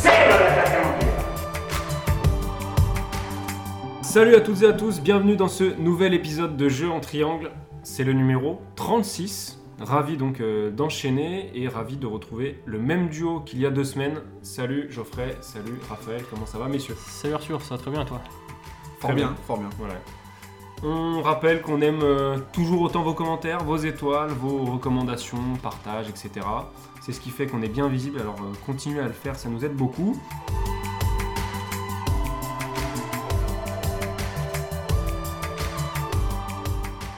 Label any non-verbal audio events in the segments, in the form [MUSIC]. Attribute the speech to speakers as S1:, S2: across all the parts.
S1: C'est le l'attaquant.
S2: Salut à toutes et à tous, bienvenue dans ce nouvel épisode de Jeu en triangle. C'est le numéro 36. Ravi donc euh, d'enchaîner et ravi de retrouver le même duo qu'il y a deux semaines. Salut Geoffrey, salut Raphaël, comment ça va messieurs?
S3: Salut Arthur, ça va très bien toi?
S2: Très bien,
S4: fort bien.
S2: Voilà. On rappelle qu'on aime euh, toujours autant vos commentaires, vos étoiles, vos recommandations, partages, etc. C'est ce qui fait qu'on est bien visible, alors euh, continuez à le faire, ça nous aide beaucoup.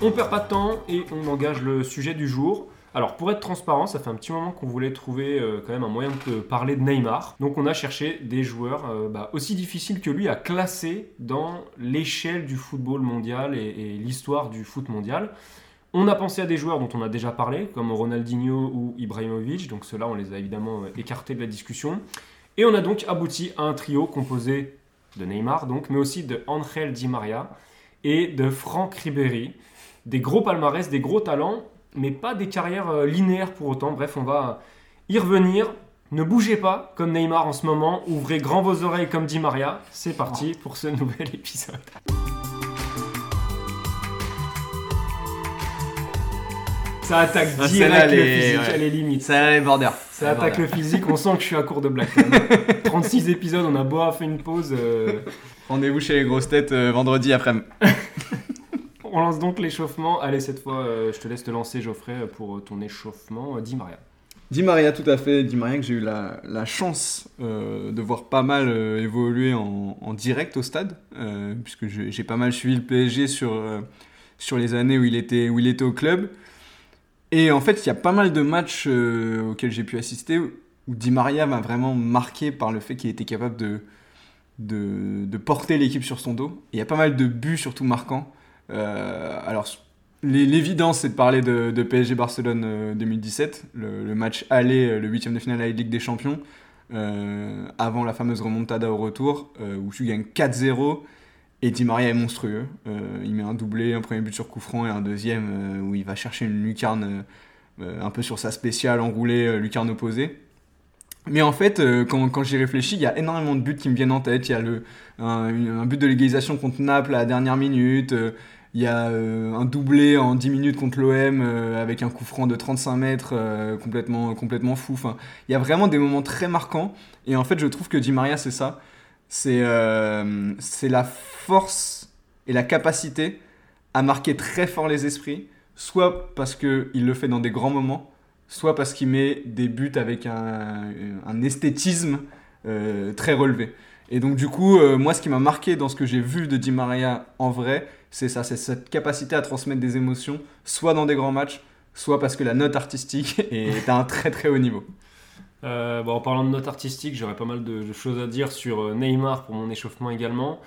S2: On perd pas de temps et on engage le sujet du jour. Alors pour être transparent, ça fait un petit moment qu'on voulait trouver euh, quand même un moyen de parler de Neymar. Donc on a cherché des joueurs euh, bah, aussi difficiles que lui à classer dans l'échelle du football mondial et, et l'histoire du foot mondial. On a pensé à des joueurs dont on a déjà parlé, comme Ronaldinho ou Ibrahimovic, donc ceux-là on les a évidemment euh, écartés de la discussion. Et on a donc abouti à un trio composé de Neymar, donc, mais aussi de Angel Di Maria et de Franck Ribéry des gros palmarès, des gros talents, mais pas des carrières euh, linéaires pour autant. Bref, on va y revenir. Ne bougez pas comme Neymar en ce moment, ouvrez grand vos oreilles comme dit Maria. C'est parti pour ce nouvel [LAUGHS] épisode. Ça attaque
S3: Ah,
S2: direct le
S3: est-
S2: physique,
S3: ouais.
S2: elle est limite.
S3: Ça les border.
S2: Ça attaque le physique, on sent que je suis à court de même. 36 [LAUGHS] épisodes, on a beau avoir fait une pause. euh,
S3: Rendez-vous chez les grosses têtes euh, vendredi après-midi. [LAUGHS]
S2: On lance donc l'échauffement. Allez, cette fois, euh, je te laisse te lancer, Geoffrey, pour ton échauffement. Euh, Dis Maria.
S4: Di Maria, tout à fait. Di Maria que j'ai eu la, la chance euh, de voir pas mal euh, évoluer en, en direct au stade, euh, puisque je- j'ai pas mal suivi le PSG sur, euh, sur les années où il, était, où il était au club. Et en fait, il y a pas mal de matchs euh, auxquels j'ai pu assister où Di Maria m'a vraiment marqué par le fait qu'il était capable de, de, porter l'équipe sur son dos. Il y a pas mal de buts, surtout marquants. Euh, alors, l'é- l'évidence, c'est de parler de, PSG Barcelone euh, 2017, le, le match aller, euh, le huitième de finale à la Ligue des Champions, euh, avant la fameuse remontada au retour, euh, où tu gagnes 4-0. Et Di Maria est monstrueux. Euh, il met un doublé, un premier but sur coup franc et un deuxième euh, où il va chercher une lucarne euh, un peu sur sa spéciale enroulée, lucarne opposée. Mais en fait, quand, quand j'y réfléchis, il y a énormément de buts qui me viennent en tête. Il y a le, un, but de l'égalisation contre Naples à la dernière minute. il y a un doublé en 10 minutes contre l'OM avec un coup franc de 35 mètres complètement, complètement fou. Enfin, il y a vraiment des moments très marquants. Et en fait, je trouve que Di Maria, c'est ça. C'est la force et la capacité à marquer très fort les esprits, soit parce qu'il le fait dans des grands moments, soit parce qu'il met des buts avec un, esthétisme euh, très relevé. Et donc du coup, euh, moi, ce qui m'a marqué dans ce que j'ai vu de Di Maria en vrai, c'est ça, c'est cette capacité à transmettre des émotions, soit dans des grands matchs, soit parce que la note artistique [LAUGHS] est à un très très haut niveau.
S2: Euh, bon, en parlant de notes artistiques, j'aurais pas mal de, choses à dire sur Neymar pour mon échauffement également.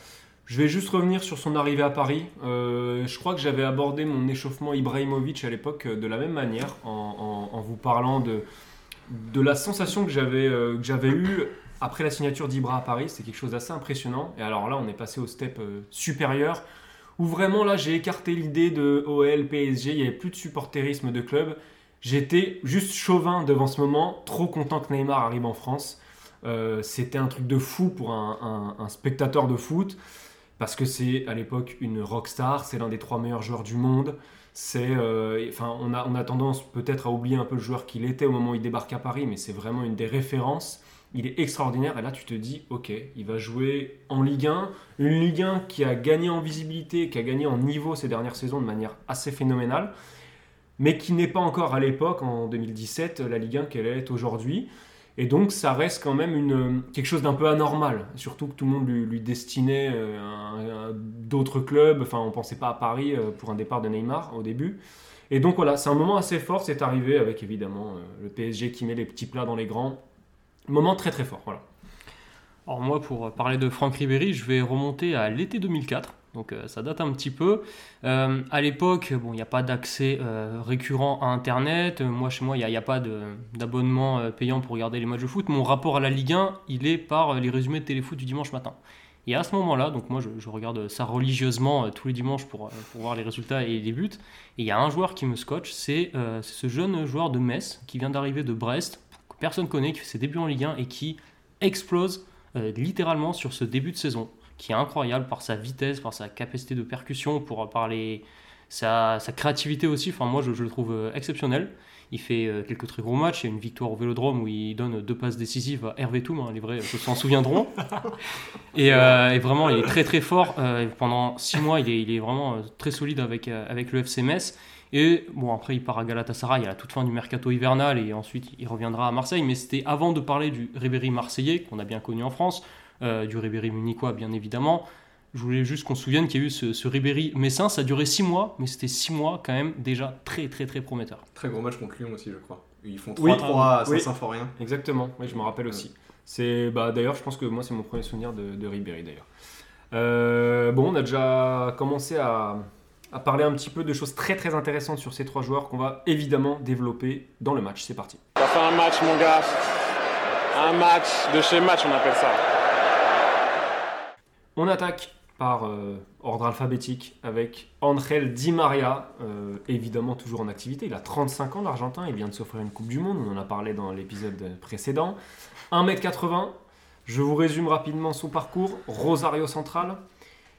S2: Je vais juste revenir sur son arrivée à Paris. Euh, je crois que j'avais abordé mon échauffement Ibrahimovic à l'époque euh, de la même manière, en, vous parlant de, de la sensation que j'avais euh, que j'avais eue après la signature d'Ibra à Paris. C'est quelque chose d'assez impressionnant. Et alors là, on est passé au step supérieur, où vraiment là, j'ai écarté l'idée de OL, PSG, il n'y avait plus de supporterisme de club. J'étais juste chauvin devant ce moment, trop content que Neymar arrive en France. C'était un truc de fou pour un spectateur de foot, parce que c'est à l'époque une rockstar, c'est l'un des trois meilleurs joueurs du monde. C'est, euh, on a, on a tendance peut-être à oublier un peu le joueur qu'il était au moment où il débarque à Paris, mais c'est vraiment une des références. Il est extraordinaire, et là tu te dis, ok, il va jouer en Ligue 1, une Ligue 1 qui a gagné en visibilité, qui a gagné en niveau ces dernières saisons de manière assez phénoménale mais qui n'est pas encore à l'époque, en 2017, la Ligue 1 qu'elle est aujourd'hui. Et donc ça reste quand même une, quelque chose d'un peu anormal, surtout que tout le monde lui, lui destinait euh, d'autres clubs, enfin on pensait pas à Paris euh, pour un départ de Neymar au début. Et donc voilà, c'est un moment assez fort, c'est arrivé avec évidemment euh, le PSG qui met les petits plats dans les grands. Moment très très fort, voilà.
S5: Alors moi, pour parler de Franck Ribéry, je vais remonter à l'été 2004. Donc euh, ça date un petit peu. Euh, à l'époque, bon, il n'y a pas d'accès euh, récurrent à Internet. Moi, chez moi, il n'y a, pas d'abonnement payant pour regarder les matchs de foot. Mon rapport à la Ligue 1, il est par les résumés de téléfoot du dimanche matin. Et à ce moment-là, donc moi, je, regarde ça religieusement tous les dimanches pour, pour, voir les résultats et les buts. Et il y a un joueur qui me scotche, c'est ce jeune joueur de Metz qui vient d'arriver de Brest, que personne connaît, qui fait ses débuts en Ligue 1 et qui explose littéralement sur ce début de saison qui est incroyable par sa vitesse, par sa capacité de percussion, pour, par sa, sa, créativité aussi. Enfin, moi, je, le trouve euh, exceptionnel. Il fait euh, quelques très gros matchs. Il y a une victoire au Vélodrome où il donne deux passes décisives à Hervé Toum. Hein, les vrais s'en souviendront. [LAUGHS] Euh, et, vraiment, il est très très fort. pendant six mois, il est, il est vraiment très solide avec, avec le FC Metz. Et bon, après, il part à Galatasaray à la toute fin du mercato hivernal et ensuite il reviendra à Marseille. Mais c'était avant de parler du Ribéry marseillais, qu'on a bien connu en France. Euh, du Ribéry munichois, bien évidemment. Je voulais juste qu'on se souvienne qu'il y a eu ce, Ribéry Messin. Ça a duré 6 mois, mais c'était 6 mois quand même déjà très, très, très prometteur.
S4: Très gros match contre Lyon aussi, je crois. Ils font 3-3 à Saint-Symphorien.
S2: Exactement, oui, je me rappelle aussi. C'est bah, D'ailleurs, je pense que moi, c'est mon premier souvenir de, Ribéry, d'ailleurs. Euh, bon, on a déjà commencé à, à, parler un petit peu de choses très très intéressantes sur ces trois joueurs qu'on va évidemment développer dans le match. C'est parti.
S6: Ça fait un match, mon gars. Un match de chez match, on appelle ça.
S2: On attaque par euh, ordre alphabétique avec Angel Di Maria, euh, évidemment toujours en activité. Il a 35 ans, l'Argentin, il vient de s'offrir une Coupe du Monde, on en a parlé dans l'épisode précédent. 1m80, je vous résume rapidement son parcours. Rosario Central,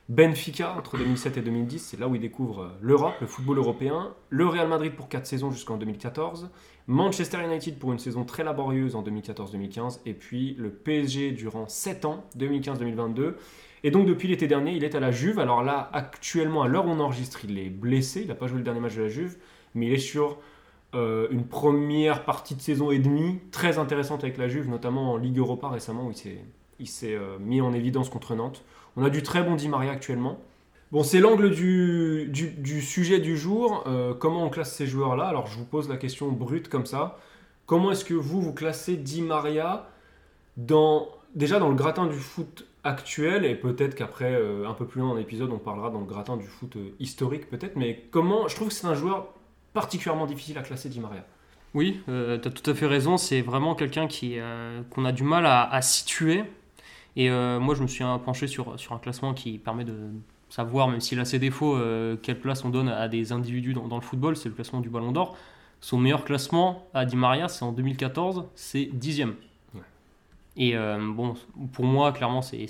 S2: Benfica entre 2007 et 2010, c'est là où il découvre euh, l'Europe, le football européen. Le Real Madrid pour 4 saisons jusqu'en 2014. Manchester United pour une saison très laborieuse en 2014-2015. Et puis le PSG durant 7 ans, 2015-2022. Et donc depuis l'été dernier, il est à la Juve. Alors là, actuellement, à l'heure où on enregistre, il est blessé. Il n'a pas joué le dernier match de la Juve, mais il est sur euh, une première partie de saison et demie très intéressante avec la Juve, notamment en Ligue Europa récemment où il s'est euh, mis en évidence contre Nantes. On a du très bon Di Maria actuellement. Bon, c'est l'angle du, sujet du jour. Euh, comment on classe ces joueurs-là? Alors je vous pose la question brute comme ça. Comment est-ce que vous, vous classez Di Maria dans, déjà dans le gratin du foot actuel et peut-être qu'après, euh, un peu plus loin dans l'épisode, on parlera dans le gratin du foot euh, historique peut-être, mais comment, je trouve que c'est un joueur particulièrement difficile à classer Di Maria.
S5: Oui, euh, tu as tout à fait raison, c'est vraiment quelqu'un qui qu'on a du mal à, situer. Et moi, je me suis penché sur, sur un classement qui permet de savoir, même s'il a ses défauts, quelle place on donne à des individus dans, dans le football, c'est le classement du Ballon d'Or. Son meilleur classement à Di Maria, c'est en 2014, c'est dixième. Et euh, bon, pour moi, clairement, c'est,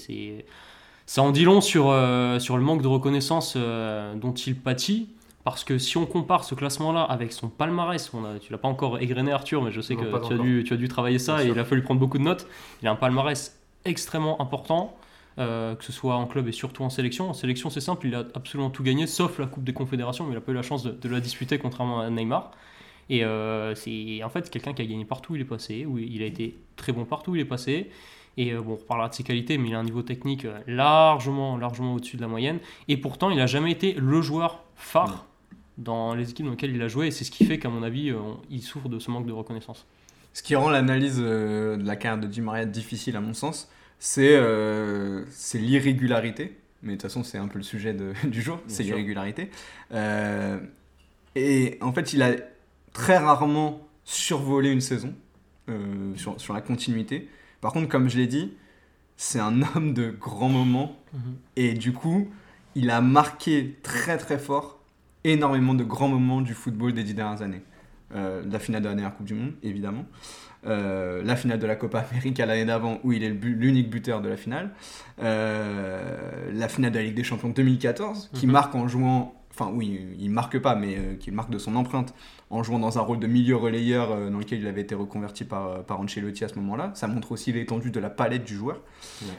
S5: ça en dit long sur, euh, sur le manque de reconnaissance euh, dont il pâtit. Parce que si on compare ce classement-là avec son palmarès, on a, tu l'as pas encore égrené Arthur, mais je sais que tu as, dû, tu as, dû, travailler ça et il a fallu prendre beaucoup de notes. Il a un palmarès extrêmement important, que ce soit en club et surtout en sélection. En sélection, c'est simple, il a absolument tout gagné, sauf la Coupe des Confédérations, mais il a pas eu la chance de, de la disputer contrairement à Neymar. Et euh, c'est en fait quelqu'un qui a gagné partout où il est passé, où il a été très bon partout où il est passé. Et euh, bon, on reparlera de ses qualités, mais il a un niveau technique euh, largement, largement au-dessus de la moyenne. Et pourtant, il n'a jamais été le joueur phare dans les équipes dans lesquelles il a joué. Et c'est ce qui fait qu'à mon avis, il souffre de ce manque de reconnaissance.
S4: Ce qui rend l'analyse de la carrière de Di Maria difficile, à mon sens, c'est l'irrégularité. Mais de toute façon, c'est un peu le sujet de, [LAUGHS] du jour, c'est l'irrégularité. et en fait, il a très rarement survoler une saison euh, sur, sur, la continuité. Par contre, comme je l'ai dit, c'est un [LAUGHS] homme de grands moments mhm. et du coup, il a marqué très très fort énormément de grands moments du football des dix dernières années. Euh, la finale de la dernière Coupe du Monde, évidemment. Euh, la finale de la Copa América l'année d'avant, où il est l'unique buteur de la finale. la finale de la Ligue des Champions 2014, qui mhm. marque en jouant enfin oui, il marque pas, mais euh, qu'il marque de son empreinte en jouant dans un rôle de milieu relayeur euh, dans lequel il avait été reconverti par, euh, par Ancelotti à ce moment-là. Ça montre aussi l'étendue de la palette du joueur.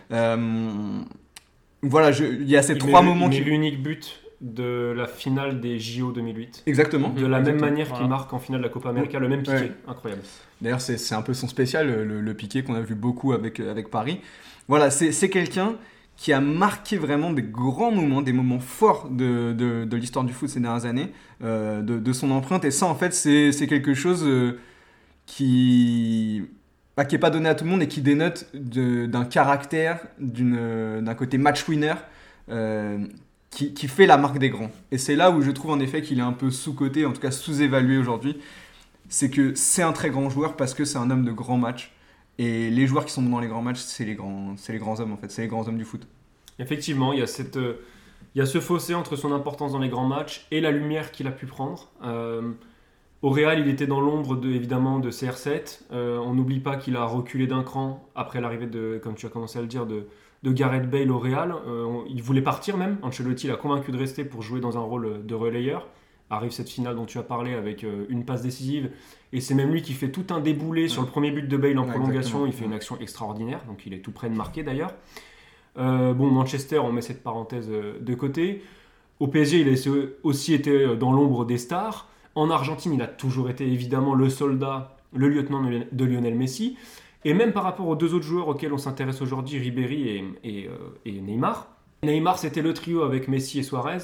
S4: voilà, il y a ces trois moments
S2: qui... l'unique but de la finale des JO 2008.
S4: Exactement.
S2: De la même manière qu'il marque en finale de la Copa América, le même piqué. Incroyable.
S4: D'ailleurs, c'est un peu son spécial, le, le, piqué qu'on a vu beaucoup avec, avec Paris. Voilà, c'est quelqu'un qui a marqué vraiment des grands moments, des moments forts de, de, l'histoire du foot ces dernières années, euh, de, son empreinte. Et ça, en fait, c'est quelque chose euh, qui, bah, qui est pas donné à tout le monde et qui dénote d'un caractère, euh, d'un côté match winner euh, qui, qui fait la marque des grands. Et c'est là où je trouve en effet qu'il est un peu sous-coté, en tout cas sous-évalué aujourd'hui. C'est que c'est un très grand joueur parce que c'est un homme de grands matchs. Et les joueurs qui sont dans les grands matchs, c'est les grands, c'est les grands hommes en fait, c'est les grands hommes du foot.
S2: Effectivement, il y a cette, euh, il y a ce fossé entre son importance dans les grands matchs et la lumière qu'il a pu prendre. Euh, au Real, il était dans l'ombre de, évidemment de CR7. Euh, on n'oublie pas qu'il a reculé d'un cran après l'arrivée de, comme tu as commencé à le dire, de, de Gareth Bale au Real. Il voulait partir même. Ancelotti l'a convaincu de rester pour jouer dans un rôle de relayeur. Arrive cette finale dont tu as parlé avec euh, une passe décisive. Et c'est même lui qui fait tout un déboulé sur le premier but de Bale en
S4: Ouais,
S2: prolongation.
S4: exactement.
S2: Il fait une action extraordinaire. Donc il est tout près de marquer d'ailleurs. Euh, bon, Manchester, on met cette parenthèse euh, de côté. Au PSG, il a aussi été dans l'ombre des stars. En Argentine, il a toujours été évidemment le soldat, le lieutenant de Lion- de Lionel Messi. Et même par rapport aux deux autres joueurs auxquels on s'intéresse aujourd'hui, Ribéry et, et, et Neymar. Neymar, c'était le trio avec Messi et Suarez.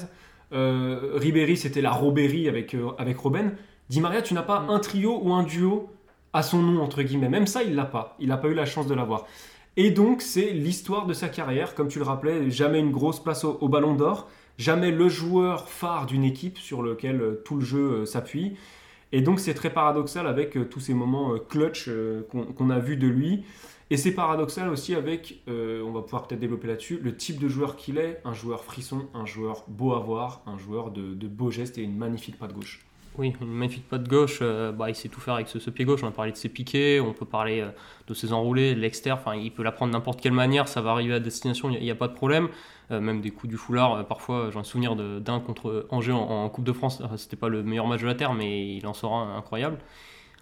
S2: Euh, Ribéry, c'était la Robéry avec, euh, avec Robben. Di Maria, tu n'as pas un trio ou un duo à son nom, entre guillemets. Même ça, il l'a pas. Il n'a pas eu la chance de l'avoir. Et donc, c'est l'histoire de sa carrière. Comme tu le rappelais, jamais une grosse place au, au ballon d'or. Jamais le joueur phare d'une équipe sur lequel euh, tout le jeu euh, s'appuie. Et donc, c'est très paradoxal avec tous ces moments clutch qu'on qu'on a vus de lui. Et c'est paradoxal aussi avec, euh, on va pouvoir peut-être développer là-dessus, le type de joueur qu'il est. Un joueur frisson, un joueur beau à voir, un joueur de, de beaux gestes et une magnifique patte gauche.
S5: Oui, une magnifique patte gauche, euh, bah, il sait tout faire avec ce, pied gauche. On a parlé de ses piquets, on peut parler euh, de ses enroulés, de. Enfin, il peut la prendre n'importe quelle manière, ça va arriver à destination, il n'y a, pas de problème. Même des coups du foulard, parfois, j'ai un souvenir d'un contre Angers en, en Coupe de France. Euh, C'était pas le meilleur match de la Terre, mais il en un incroyable.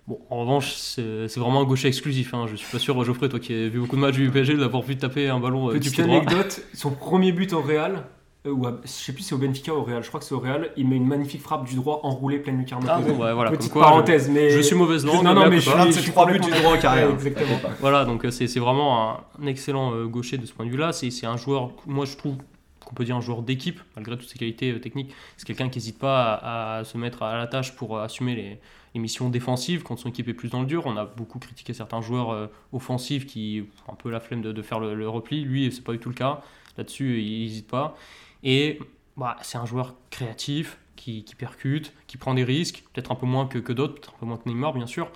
S5: Bon, en revanche, c'est vraiment un gaucher exclusif. Hein. Je suis pas sûr, Geoffrey, toi qui as vu beaucoup de matchs du PSG, d'avoir vu taper un ballon euh, du
S2: Petite
S5: pied droit.
S2: anecdote, son premier but au Real, euh, ou à- je sais plus si c'est au Benfica ou au Real, je crois que c'est au Real, il met une magnifique frappe du droit enroulée pleine lucarne.
S5: Ah bon, bah, voilà,
S2: Petite
S5: comme quoi,
S2: parenthèse, mais
S5: je suis mauvaise langue,
S2: Non, non,
S5: mais
S2: je suis, je suis
S4: trois buts du droit en carrière.
S2: Ouais, Exactement.
S5: Voilà, donc euh, c'est vraiment un, excellent euh, gaucher de ce point de vue-là. C'est un joueur, moi je trouve qu'on peut dire un joueur d'équipe, malgré toutes ses qualités euh, techniques. C'est quelqu'un qui n'hésite pas à, à se mettre à la tâche pour assumer les, les missions défensives quand son équipe est plus dans le dur. On a beaucoup critiqué certains joueurs euh, offensifs qui ont un peu la flemme de, faire le, repli. Lui, c'est pas du tout le cas. Là-dessus, il n'hésite pas. Et bah, c'est un joueur créatif, qui, qui percute, qui prend des risques, peut-être un peu moins que, que d'autres, un peu moins que Neymar, bien sûr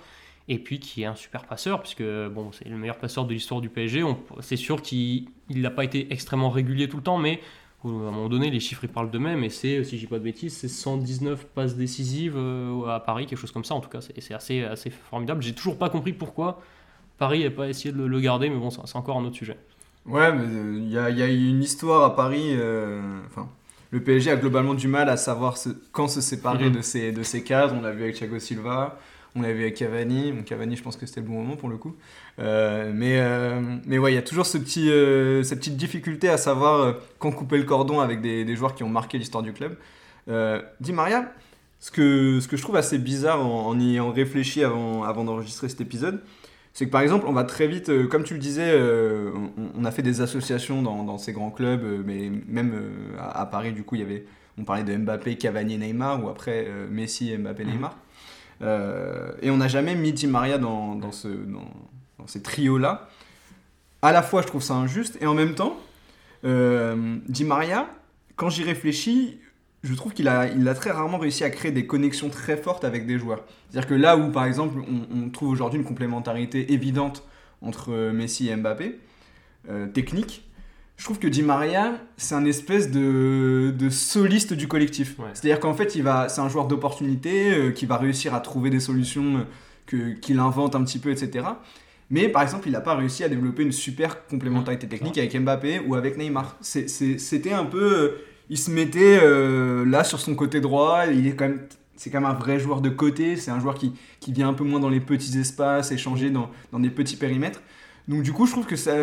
S5: et puis qui est un super passeur, puisque bon, c'est le meilleur passeur de l'histoire du PSG. C'est sûr qu'il n'a pas été extrêmement régulier tout le temps, mais à un moment donné, les chiffres ils parlent d'eux-mêmes, et c'est, si je dis pas de bêtises, c'est 119 passes décisives euh, à Paris, quelque chose comme ça. En tout cas, c'est c'est assez, assez formidable. J'ai toujours pas compris pourquoi Paris n'a pas essayé de le, le garder, mais bon, c'est encore un autre sujet.
S4: Ouais, mais euh, il y, a, il y a une histoire à Paris. euh, Enfin, le PSG a globalement du mal à savoir quand se séparer
S5: Mhm.
S4: de, ses, de ses cadres. On l'a vu avec Thiago Silva, on l'a vu avec Cavani. Bon, Cavani, je pense que c'était le bon moment pour le coup. Euh, mais, euh, mais ouais, il y a toujours ce petit, euh, cette petite difficulté à savoir quand couper le cordon avec des, des joueurs qui ont marqué l'histoire du club. Euh, Di Maria, ce que, ce que je trouve assez bizarre en, en y ayant réfléchi avant, avant d'enregistrer cet épisode, c'est que par exemple, on va très vite, euh, comme tu le disais, euh, on, on a fait des associations dans, dans ces grands clubs, euh, mais même à, à Paris, du coup, il y avait, on parlait de Mbappé, Cavani, Neymar, ou après Messi, Mbappé, Neymar. Euh, et on n'a jamais mis Di Maria dans, dans, ce, dans, dans ces trios-là. À la fois, je trouve ça injuste, et en même temps, euh, Di Maria, quand j'y réfléchis, je trouve qu'il a, très rarement réussi à créer des connexions très fortes avec des joueurs. C'est-à-dire que là où, par exemple, on, on trouve aujourd'hui une complémentarité évidente entre euh, Messi et Mbappé, euh, technique, je trouve que Di Maria, c'est un espèce de, de soliste du collectif.
S2: Ouais.
S4: C'est-à-dire qu'en fait, il va, c'est un joueur d'opportunité euh, qui va réussir à trouver des solutions euh, que, qu'il invente un petit peu, etc. Mais par exemple, il n'a pas réussi à développer une super complémentarité technique avec Mbappé ou avec Neymar. C'était un peu. euh, il se mettait euh, là sur son côté droit. Il est quand même. C'est quand même un vrai joueur de côté. C'est un joueur qui, qui vient un peu moins dans les petits espaces, échanger dans, dans des petits périmètres. Donc du coup, je trouve que ça,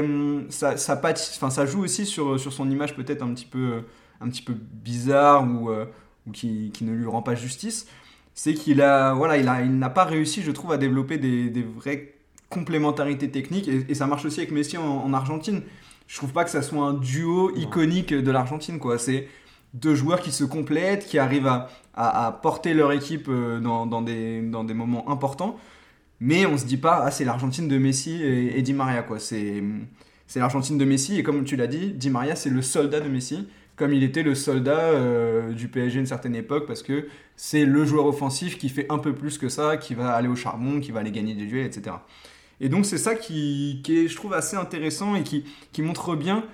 S4: ça, ça, pâtit- enfin, ça joue aussi sur, sur son image peut-être un petit peu, un petit peu bizarre ou, euh, ou qui, qui ne lui rend pas justice. C'est qu'il a, voilà, il a, il n'a pas réussi, je trouve, à développer des, des vraies complémentarités techniques. Et, et ça marche aussi avec Messi en, en Argentine. Je trouve pas que ça soit un duo iconique de l'Argentine, quoi. C'est deux joueurs qui se complètent, qui arrivent à, à, à porter leur équipe euh, dans, dans, des, dans des moments importants. Mais on se dit pas, ah, c'est l'Argentine de Messi et, Di Maria, quoi. C'est, l'Argentine de Messi, et comme tu l'as dit, Di Maria, c'est le soldat de Messi, comme il était le soldat euh, du PSG à une certaine époque, parce que c'est le joueur offensif qui fait un peu plus que ça, qui va aller au charbon, qui va aller gagner des duels, etc. Et donc c'est ça qui, qui est, je trouve, assez intéressant et qui, qui montre bien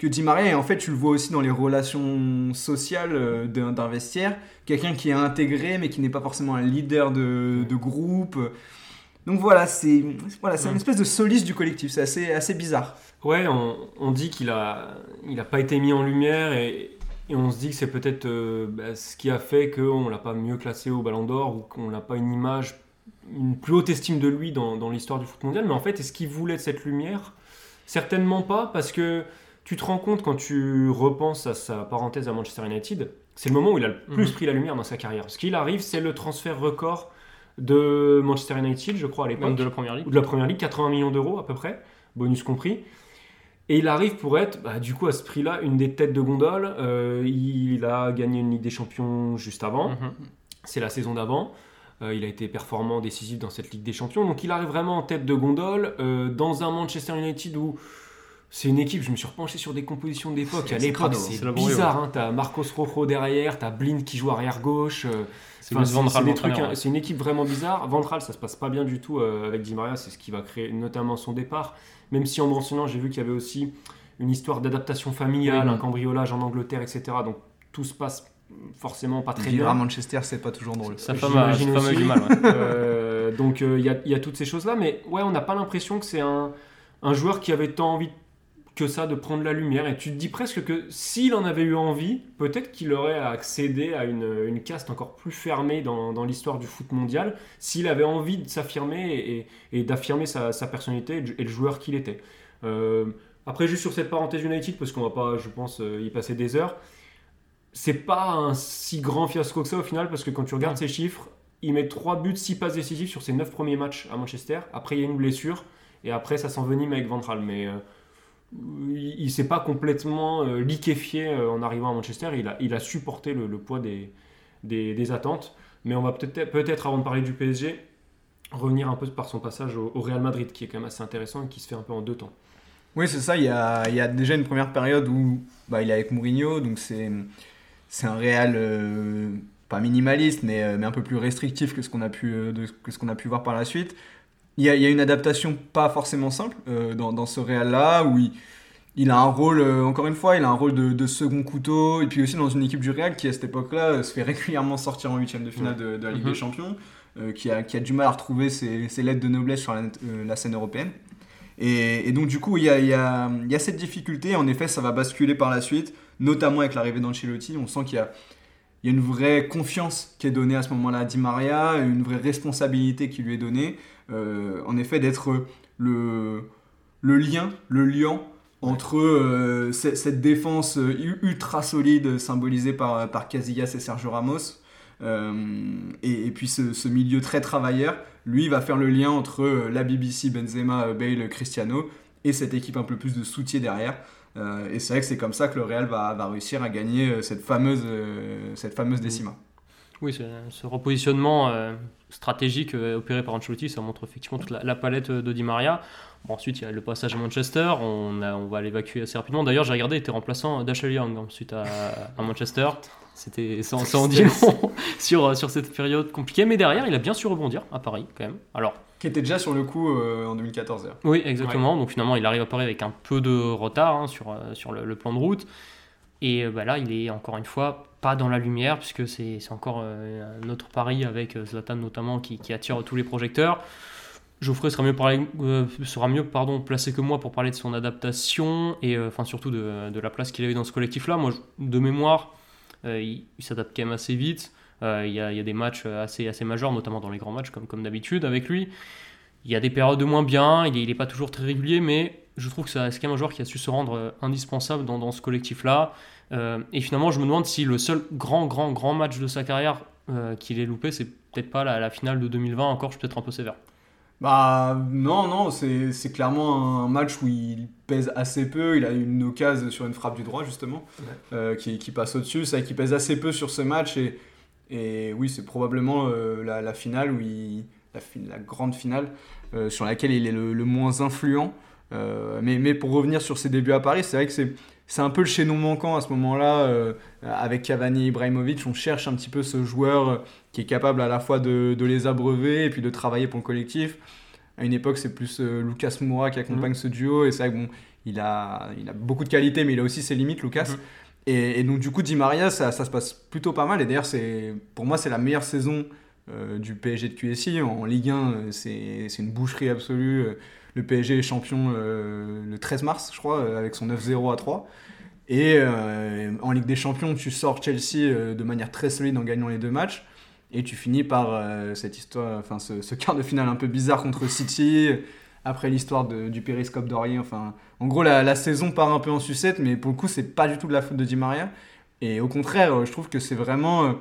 S4: que Di Maria, et en fait tu le vois aussi dans les relations sociales euh, d'un vestiaire, quelqu'un qui est intégré mais qui n'est pas forcément un leader de, de groupe. Donc voilà, c'est voilà, c'est une espèce de soliste du collectif, c'est assez, assez bizarre.
S2: Ouais, on, on dit qu'il a, il a pas été mis en lumière et, et on se dit que c'est peut-être euh, bah, ce qui a fait qu'on l'a pas mieux classé au Ballon d'Or ou qu'on n'a pas une image, une plus haute estime de lui dans, dans l'histoire du foot mondial. Mais en fait, est-ce qu'il voulait de cette lumière? Certainement pas, parce que tu te rends compte quand tu repenses à sa parenthèse à Manchester United, c'est le moment où il a le plus
S5: Mhm.
S2: pris la lumière dans sa carrière. Ce qu'il arrive, c'est le transfert record de Manchester United, je crois, à l'époque
S5: de la première ligue.
S2: ou de la première ligue, 80 millions d'euros à peu près, bonus compris. Et il arrive pour être, bah, du coup, à ce prix-là, une des têtes de gondole. Euh, il a gagné une Ligue des Champions juste avant.
S5: Mhm.
S2: C'est la saison d'avant. Euh, il a été performant, décisif dans cette Ligue des Champions. Donc il arrive vraiment en tête de gondole euh, dans un Manchester United où c'est une équipe, je me suis repenché sur des compositions d'époque. À l'époque, c'est bizarre. Hein. T'as Marcos Rojo derrière, t'as Blind qui joue arrière gauche. euh,
S5: C'est
S2: hein, c'est une équipe vraiment bizarre. Ventral, ça se passe pas bien du tout euh, avec Di Maria, c'est ce qui va créer notamment son départ. Même si en me renseignant, j'ai vu qu'il y avait aussi une histoire d'adaptation familiale,
S4: Oui.
S2: un cambriolage en Angleterre, etc. Donc tout se passe forcément pas très
S4: Vivre à
S2: bien.
S4: Manchester, c'est pas toujours drôle.
S5: Sa femme a, du mal. ouais. [LAUGHS]
S2: Euh, donc euh, il y, a, il y a toutes ces choses-là, mais ouais, on n'a pas l'impression que c'est un, un joueur qui avait tant envie que ça de prendre la lumière. Et tu te dis presque que s'il en avait eu envie, peut-être qu'il aurait accédé à une, une caste encore plus fermée dans, dans l'histoire du foot mondial, s'il avait envie de s'affirmer et, d'affirmer sa, sa personnalité et le- et le joueur qu'il était. Euh, après, juste sur cette parenthèse United, parce qu'on va pas, je pense, euh, y passer des heures, c'est pas un si grand fiasco que ça au final, parce que quand tu regardes ses chiffres, il met 3 buts, 6 passes décisives sur ses 9 premiers matchs à Manchester. Après, il y a une blessure, et après, ça s'envenime avec Ventral. Mais euh, il, il s'est pas complètement euh, liquéfié euh, en arrivant à Manchester. Il a, il a supporté le, poids des, des, attentes. Mais on va peut-être, peut-être, avant de parler du PSG, revenir un peu par son passage au, Real Madrid, qui est quand même assez intéressant et qui se fait un peu en deux temps.
S4: Oui, c'est ça. Il y, a, il y a déjà une première période où bah, il est avec Mourinho, donc c'est un Real euh, pas minimaliste, mais, mais un peu plus restrictif que ce qu'on a pu que ce qu'on a pu voir par la suite. Il y a, il y a une adaptation pas forcément simple euh, dans, dans ce Real là où il, il a un rôle euh, encore une fois, il a un rôle de, de second couteau et puis aussi dans une équipe du Real qui à cette époque-là euh, se fait [LAUGHS] régulièrement sortir en huitième de finale de, de la Ligue des Champions, euh, qui, a, qui a du mal à retrouver ses, ses lettres de noblesse sur la, la scène européenne. Et, et donc du coup, il y a, il y, a, il y a cette difficulté. En effet, ça va basculer par la suite, notamment avec l'arrivée d'Ancelotti. On sent qu'il y a, il y a une vraie confiance qui est donnée à ce moment-là à Di Maria, une vraie responsabilité qui lui est donnée. Euh, en effet, d'être le, lien, le liant entre euh, ce- cette défense euh, ultra solide symbolisée par, par Casillas et Sergio Ramos. et, puis ce, milieu très travailleur, lui va faire le lien entre la BBC, Benzema, Bale, Cristiano et cette équipe un peu plus de soutien derrière. Euh, et c'est vrai que c'est comme ça que le Real va, va réussir à gagner euh, cette fameuse, euh, cette fameuse décima.
S5: Oui, ce, ce repositionnement euh, stratégique euh, opéré par Ancelotti, ça montre effectivement toute la, la palette de Di Maria. Bon, ensuite, il y a le passage à Manchester, on, a- on va l'évacuer assez rapidement. D'ailleurs, j'ai regardé, il était remplaçant d'Ashley Young ensuite à, à Manchester. C'était sans, sans dire sur, sur cette période compliquée. Mais derrière, il a bien su rebondir à Paris quand même. Alors,
S4: Qui était déjà sur le coup euh, en 2014 d'ailleurs.
S5: oui, exactement. Donc finalement, il arrive à Paris avec un peu de retard hein, sur, euh, sur le, le plan de route. Et euh, bah, là, il est encore une fois pas dans la lumière, puisque c'est c'est encore euh, un autre Paris avec euh, Zlatan notamment qui, qui attire tous les projecteurs. Geoffrey sera mieux, euh, sera mieux pardon, placé que moi pour parler de son adaptation et euh, enfin surtout de, de la place qu'il a eu dans ce collectif-là. Moi, je- de mémoire, euh, il, il s'adapte quand même assez vite. Euh, il, y a, des matchs assez, assez majeurs, notamment dans les grands matchs, comme, comme d'habitude avec lui. Il y a des périodes de moins bien, il n'est pas toujours très régulier, mais je trouve que c'est quand même un joueur qui a su se rendre euh, indispensable dans, dans ce collectif-là. Euh, et finalement, je me demande si le seul grand, grand, grand match de sa carrière euh, qu'il ait loupé, c'est peut-être pas la, la finale de 2020, encore, je suis peut-être un peu sévère.
S4: Bah non, non, c'est clairement un match où il pèse assez peu. Il a une occasion sur une frappe du droit, justement, euh, qui, qui passe au-dessus. C'est vrai qu'il pèse assez peu sur ce match. Et, et oui, c'est probablement euh, la, la finale où il, la, grande finale sur laquelle il est le, moins influent. mais, mais pour revenir sur ses débuts à Paris, c'est vrai que c'est c'est un peu le chaînon manquant à ce moment-là. Euh, avec Cavani et Ibrahimovic, on cherche un petit peu ce joueur euh, qui est capable à la fois de, les abreuver et puis de travailler pour le collectif. À une époque, c'est plus euh, Lucas Moura qui accompagne mm. ce duo. Et c'est vrai que bon, il a, il a beaucoup de qualités, mais il a aussi ses limites, Lucas. Mm. Et, donc, du coup, Di Maria, ça, ça, se passe plutôt pas mal. Et d'ailleurs, pour moi, c'est la meilleure saison du PSG de QSI. En Ligue 1, c'est une boucherie absolue le PSG est champion euh, le 13 mars, je crois, euh, avec son 9-0 à 3. Et euh, en Ligue des Champions, tu sors Chelsea de manière très solide en gagnant les deux matchs. Et tu finis par cette histoire, enfin ce, quart de finale un peu bizarre contre City, après l'histoire du périscope d'Orient. Enfin, en gros, la, saison part un peu en sucette, mais pour le coup, c'est pas du tout de la faute de Di Maria. Et au contraire, je trouve que c'est vraiment.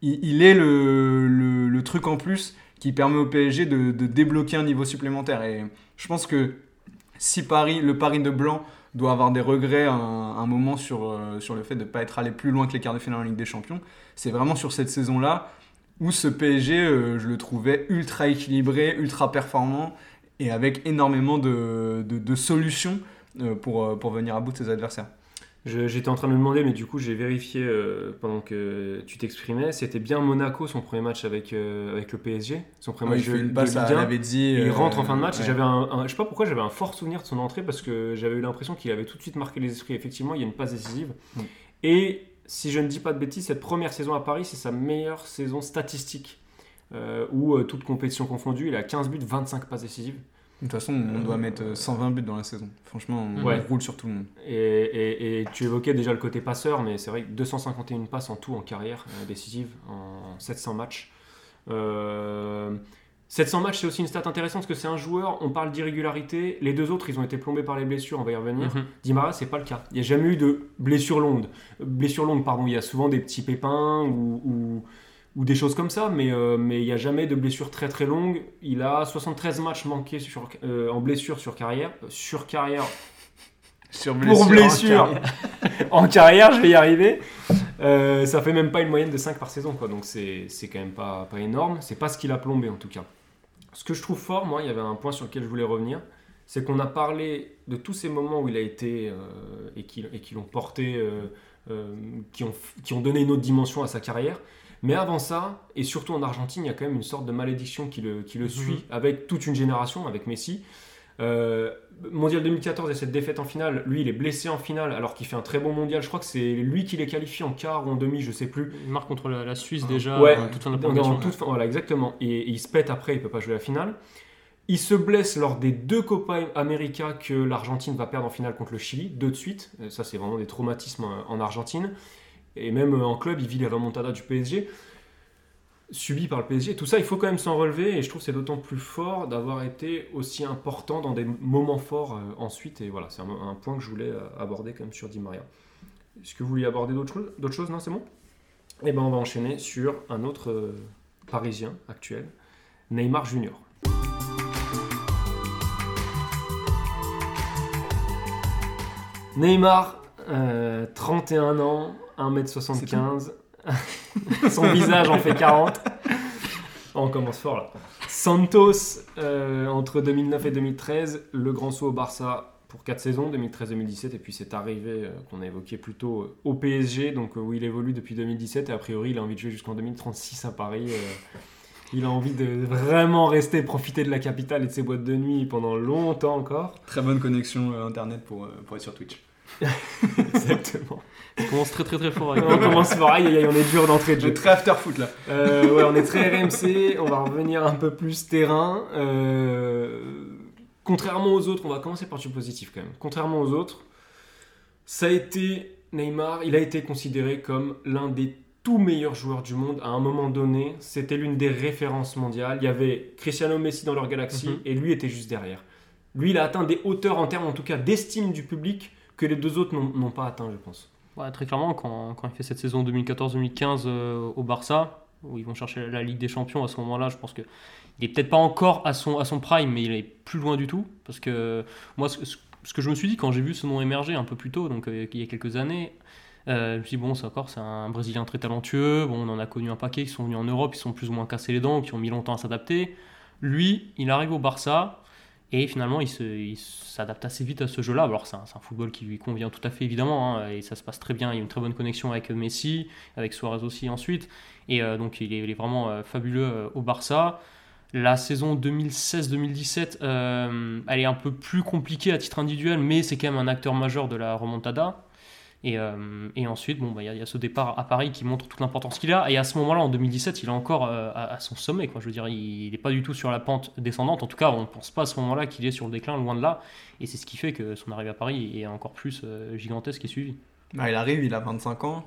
S4: Il, est le, truc en plus qui permet au PSG de, de, débloquer un niveau supplémentaire. Et je pense que si Paris, le Paris de Blanc doit avoir des regrets un, un moment sur, euh, le fait de ne pas être allé plus loin que les quarts de finale en Ligue des Champions, c'est vraiment sur cette saison-là où ce PSG, euh, je le trouvais ultra équilibré, ultra performant et avec énormément de, solutions euh, pour venir à bout de ses adversaires.
S2: J'étais en train de me demander, mais du coup j'ai vérifié euh, pendant que tu t'exprimais. C'était bien Monaco son premier match avec, euh, avec le PSG. Son premier match
S4: passe à dit,
S2: Il rentre en fin de match. J'avais un, je sais pas pourquoi j'avais un fort souvenir de son entrée parce que j'avais eu l'impression qu'il avait tout de suite marqué les esprits. Effectivement, il y a une passe décisive. Mm. Et si je ne dis pas de bêtises, cette première saison à Paris, c'est sa meilleure saison statistique. Euh, où toute compétition confondue, il a 15 buts, 25 passes décisives.
S4: De toute façon, on doit mettre 120 buts dans la saison. Franchement, on roule sur tout le monde.
S2: Et, et, tu évoquais déjà le côté passeur, mais c'est vrai que 251 passes en tout en carrière euh, décisive, en 700 matchs. 700 euh, matchs, c'est aussi une stat intéressante parce que c'est un joueur, on parle d'irrégularité. Les deux autres, ils ont été plombés par les blessures, on va y revenir. Mm Dimara, c'est pas le cas. Il n'y a jamais eu de blessure longue. Blessure longue, pardon. Il y a souvent des petits pépins ou ou des choses comme ça, mais euh, mais il n'y a jamais de blessure très très longue. Il a 73 matchs manqués sur, euh, en blessure sur carrière. Euh, sur carrière. [LAUGHS]
S4: Sur blessure, pour blessure. [LAUGHS]
S2: En carrière. je vais y arriver. ça fait même pas une moyenne de 5 par saison, quoi. Donc c'est quand même pas, pas énorme. C'est pas ce qu'il a plombé en tout cas. Ce que je trouve fort, moi, il y avait un point sur lequel je voulais revenir. C'est qu'on a parlé de tous ces moments où il a été et qui, et qui l'ont porté, qui, ont, qui ont donné une autre dimension à sa carrière. Mais avant ça, et surtout en Argentine, il y a quand même une sorte de malédiction qui le, qui le mhm. suit avec toute une génération, avec Messi. Euh, mondial 2014 et cette défaite en finale, lui il est blessé en finale alors qu'il fait un très bon mondial. Je crois que c'est lui qui les qualifie en quart ou en demi, je sais plus.
S5: Il marque contre la, Suisse déjà,
S2: ouais, toute fin de Voilà, exactement. Et, il se pète après, il peut pas jouer la finale. Il se blesse lors des deux Copa América que l'Argentine va perdre en finale contre le Chili, deux de suite. Euh, ça, c'est vraiment des traumatismes en Argentine et même en club, il vit les remontadas du PSG subi par le PSG. Tout ça, il faut quand même s'en relever et je trouve c'est d'autant plus fort d'avoir été aussi important dans des moments forts euh, ensuite. Et voilà, c'est un, point que je voulais euh, aborder quand même sur Di Maria. Est-ce que vous vouliez aborder d'autres choses, Non, c'est bon? Eh bien, on va enchaîner sur un autre euh, Parisien actuel, Neymar Junior. Neymar, 31 ans, 1m75. [LAUGHS] Son visage en fait 40. On commence fort là. Santos, euh, entre 2009 et 2013, le grand saut au Barça pour 4 saisons, 2013-2017, et puis c'est arrivé euh, qu'on a évoqué plus tôt euh, au PSG, donc où il évolue depuis 2017, et a priori il a envie de jouer jusqu'en 2036 à Paris. il a envie de vraiment rester, profiter de la capitale et de ses boîtes de nuit pendant longtemps encore.
S4: Très bonne connexion internet pour, pour être sur Twitch. [LAUGHS]
S2: Exactement.
S5: On commence très très très fort.
S2: on commence fort, aïe, aïe, on est dur d'entrée de jeu.
S4: très after foot là.
S2: Euh, ouais, on est très RMC, on va revenir un peu plus terrain. Euh, contrairement aux autres, on va commencer par du positif quand même. Contrairement aux autres, ça a été Neymar, il a été considéré comme l'un des tout meilleurs joueurs du monde à un moment donné. C'était l'une des références mondiales. Il y avait Cristiano Messi dans leur galaxie mhm. et lui était juste derrière. Lui, il a atteint des hauteurs en termes en tout cas d'estime du public que les deux autres n'ont pas atteint, je pense.
S5: Très clairement, quand, il fait cette saison 2014-2015 euh, au Barça, où ils vont chercher la Ligue des Champions à ce moment-là, je pense que il est peut-être pas encore à son, prime, mais il est plus loin du tout. Parce que moi, ce, ce que je me suis dit quand j'ai vu ce nom émerger un peu plus tôt, donc euh, il y a quelques années, euh, je me suis dit, bon, c'est encore, c'est un Brésilien très talentueux. Bon, on en a connu un paquet qui sont venus en Europe, ils sont plus ou moins cassés les dents, qui ont mis longtemps à s'adapter. Lui, il arrive au Barça et finalement il, s'adapte assez vite à ce jeu-là. Alors c'est un, football qui lui convient tout à fait évidemment hein, et ça se passe très bien. Il y a une très bonne connexion avec Messi, avec Suarez aussi ensuite. Et euh, donc il est, vraiment euh, fabuleux euh, au Barça. La saison 2016-2017, euh, elle est un peu plus compliquée à titre individuel, mais c'est quand même un acteur majeur de la remontada. Et, euh, et ensuite, bon, bah, il y, a- ce départ à Paris qui montre toute l'importance qu'il a. Et à ce moment-là, en 2017, il est encore euh, à, son sommet. Je veux dire, il n'est pas du tout sur la pente descendante. En tout cas, on ne pense pas à ce moment-là qu'il est sur le déclin, loin de là. Et c'est ce qui fait que son arrivée à Paris est encore plus euh, gigantesque et suivie.
S4: Bah, il arrive, il a 25 ans.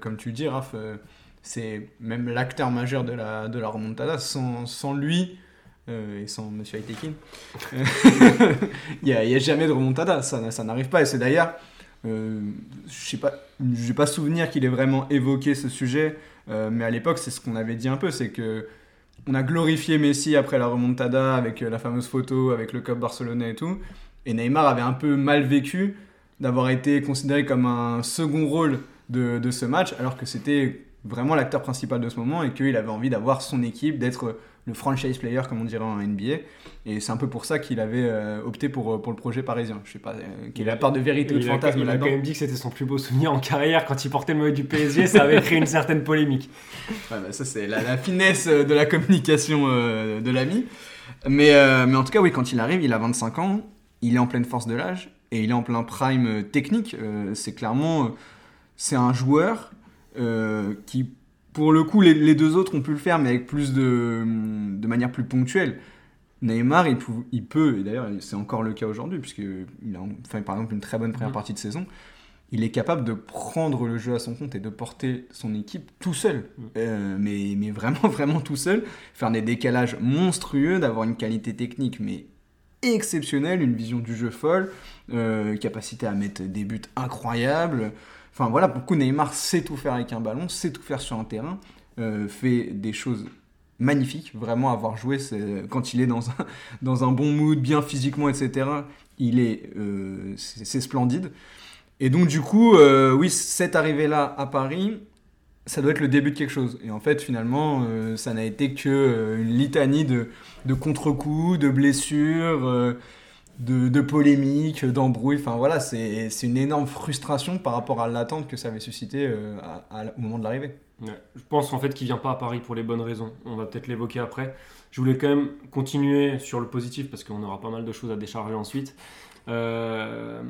S4: Comme tu dis, Raph, c'est même l'acteur majeur de la, remontada. Sans, lui et sans Monsieur Aitekin, [LAUGHS] il n'y a jamais de remontada. Ça, ça n'arrive pas. Et c'est d'ailleurs, euh, je sais pas, pas souvenir qu'il ait vraiment évoqué ce sujet. euh, mais à l'époque, c'est ce qu'on avait dit un peu, c'est que on a glorifié Messi après la remontada avec euh, la fameuse photo avec le club barcelonais et tout. Et Neymar avait un peu mal vécu d'avoir été considéré comme un second rôle de ce match, alors que c'était vraiment l'acteur principal de ce moment et qu'il avait envie d'avoir son équipe, d'être le franchise player, comme on dirait en NBA. Et c'est un peu pour ça qu'il avait euh, opté pour, pour le projet parisien. Je sais pas euh, quelle est la part de vérité ou de fantasme
S2: il a quand même dit que c'était son plus beau souvenir en carrière quand il portait le maillot du PSG, ça avait créé une certaine polémique. [LAUGHS]
S4: Ouais, bah, ça, c'est la, la finesse euh, de la communication euh, de l'ami. Mais, euh, mais en tout cas, oui, quand il arrive, il a 25 ans, il est en pleine force de l'âge et il est en plein prime euh, technique. Euh, c'est clairement. euh, c'est un joueur euh, qui, pour le coup, les, les deux autres ont pu le faire, mais avec plus de, de manière plus ponctuelle. Neymar, il, pou- il peut, et d'ailleurs c'est encore le cas aujourd'hui, puisqu'il a par exemple une très bonne première
S5: Mhm.
S4: partie de saison, il est capable de prendre le jeu à son compte et de porter son équipe tout seul. Euh, mais, mais vraiment, [LAUGHS] vraiment tout seul. Faire des décalages monstrueux, d'avoir une qualité technique mais exceptionnelle, une vision du jeu folle, euh, capacité à mettre des buts incroyables. Enfin voilà, pour Neymar sait tout faire avec un ballon, sait tout faire sur un terrain, euh, fait des choses magnifiques. Vraiment, avoir joué, c'est- quand il est dans un, [LAUGHS] dans un bon mood, bien physiquement, etc., il est, euh, c'est splendide. Et donc, du coup, euh, oui, cette arrivée-là à Paris, ça doit être le début de quelque chose. Et en fait, finalement, euh, ça n'a été que euh, une litanie de, de contre-coups, de blessures, euh, de, de polémiques, d'embrouilles. Enfin voilà, c'est une énorme frustration par rapport à l'attente que ça avait suscité euh, au moment de l'arrivée.
S2: Je pense en fait qu'il vient pas à Paris pour les bonnes raisons. On va peut-être l'évoquer après. Je voulais quand même continuer sur le positif parce qu'on aura pas mal de choses à décharger ensuite. Euh,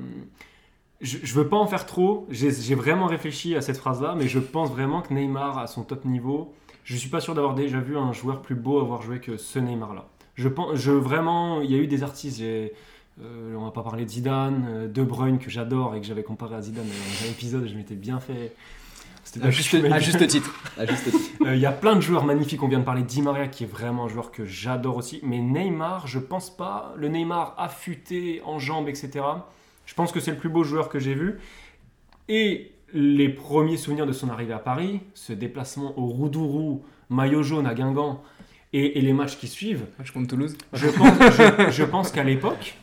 S2: je, je veux pas en faire trop. J'ai vraiment réfléchi à cette phrase-là, mais je pense vraiment que Neymar à son top niveau. Je suis pas sûr d'avoir déjà vu un joueur plus beau avoir joué que ce Neymar-là. Je pense, je vraiment, il y a eu des artistes. On va pas parler de Zidane, euh, De Bruyne que j'adore et que j'avais comparé à Zidane dans un épisode. Je m'étais bien fait.
S4: À
S2: juste
S4: à juste titre. [LAUGHS]
S2: Euh, Il y a plein de joueurs magnifiques. On vient de parler de Di Maria, qui est vraiment un joueur que j'adore aussi. Mais Neymar, je pense pas. Le Neymar affûté en jambes, etc. Je pense que c'est le plus beau joueur que j'ai vu. Et les premiers souvenirs de son arrivée à Paris, ce déplacement au Roudourou, maillot jaune à Guingamp, et, et les matchs qui suivent,
S4: Je compte Toulouse.
S2: je pense, je, je pense qu'à l'époque,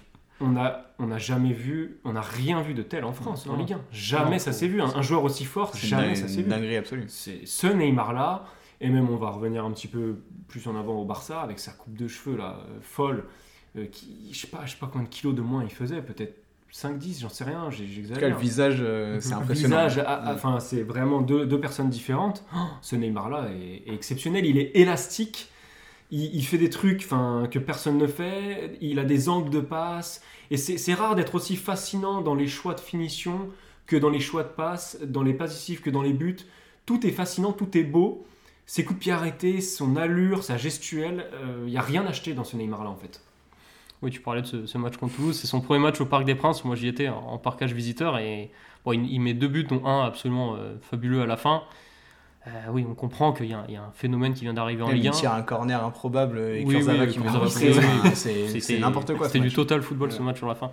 S2: on n'a on a jamais vu, on n'a rien vu de tel en France, en. Ligue 1. Jamais
S5: Non,
S2: ça s'est vu. Un, un joueur aussi fort, jamais ça s'est vu.
S4: dinguerie absolue.
S2: C'est ce Neymar-là, et même on va revenir un petit peu plus en avant au Barça, avec sa coupe de cheveux là, euh, folle, euh, qui, je sais pas, je sais pas combien de kilos de moins il faisait, peut-être 5-10, j'en sais rien, j'ai-
S4: En tout cas,
S2: j'exagère.
S4: le visage, euh, c'est
S2: Le
S4: impressionnant.
S2: visage, ah, enfin, c'est vraiment deux, deux personnes différentes. Oh, ce Neymar-là est, est exceptionnel. Il est élastique. Il, fait des trucs que personne ne fait. Il a des angles de passe. Et c'est rare d'être aussi fascinant dans les choix de finition que dans les choix de passe, dans les décisives que dans les buts. Tout est fascinant, tout est beau. Ses coups de pied arrêtés, son allure, sa gestuelle, il n'y a rien acheté dans ce Neymar-là en fait.
S5: Oui, tu parlais de ce, match contre Toulouse. C'est son premier match au Parc des Princes. Moi, j'y étais en, en parcage visiteur et il met deux buts, dont un absolument euh, fabuleux à la fin. Euh, oui, on comprend qu'il y, a un- il y a un phénomène qui vient d'arriver en
S4: Il
S5: Ligue 1.
S4: tire un corner improbable et
S5: Oui,
S4: Kurzawa
S5: oui,
S4: qui met C'est n'importe quoi.
S5: C'était du total football ce match sur la fin.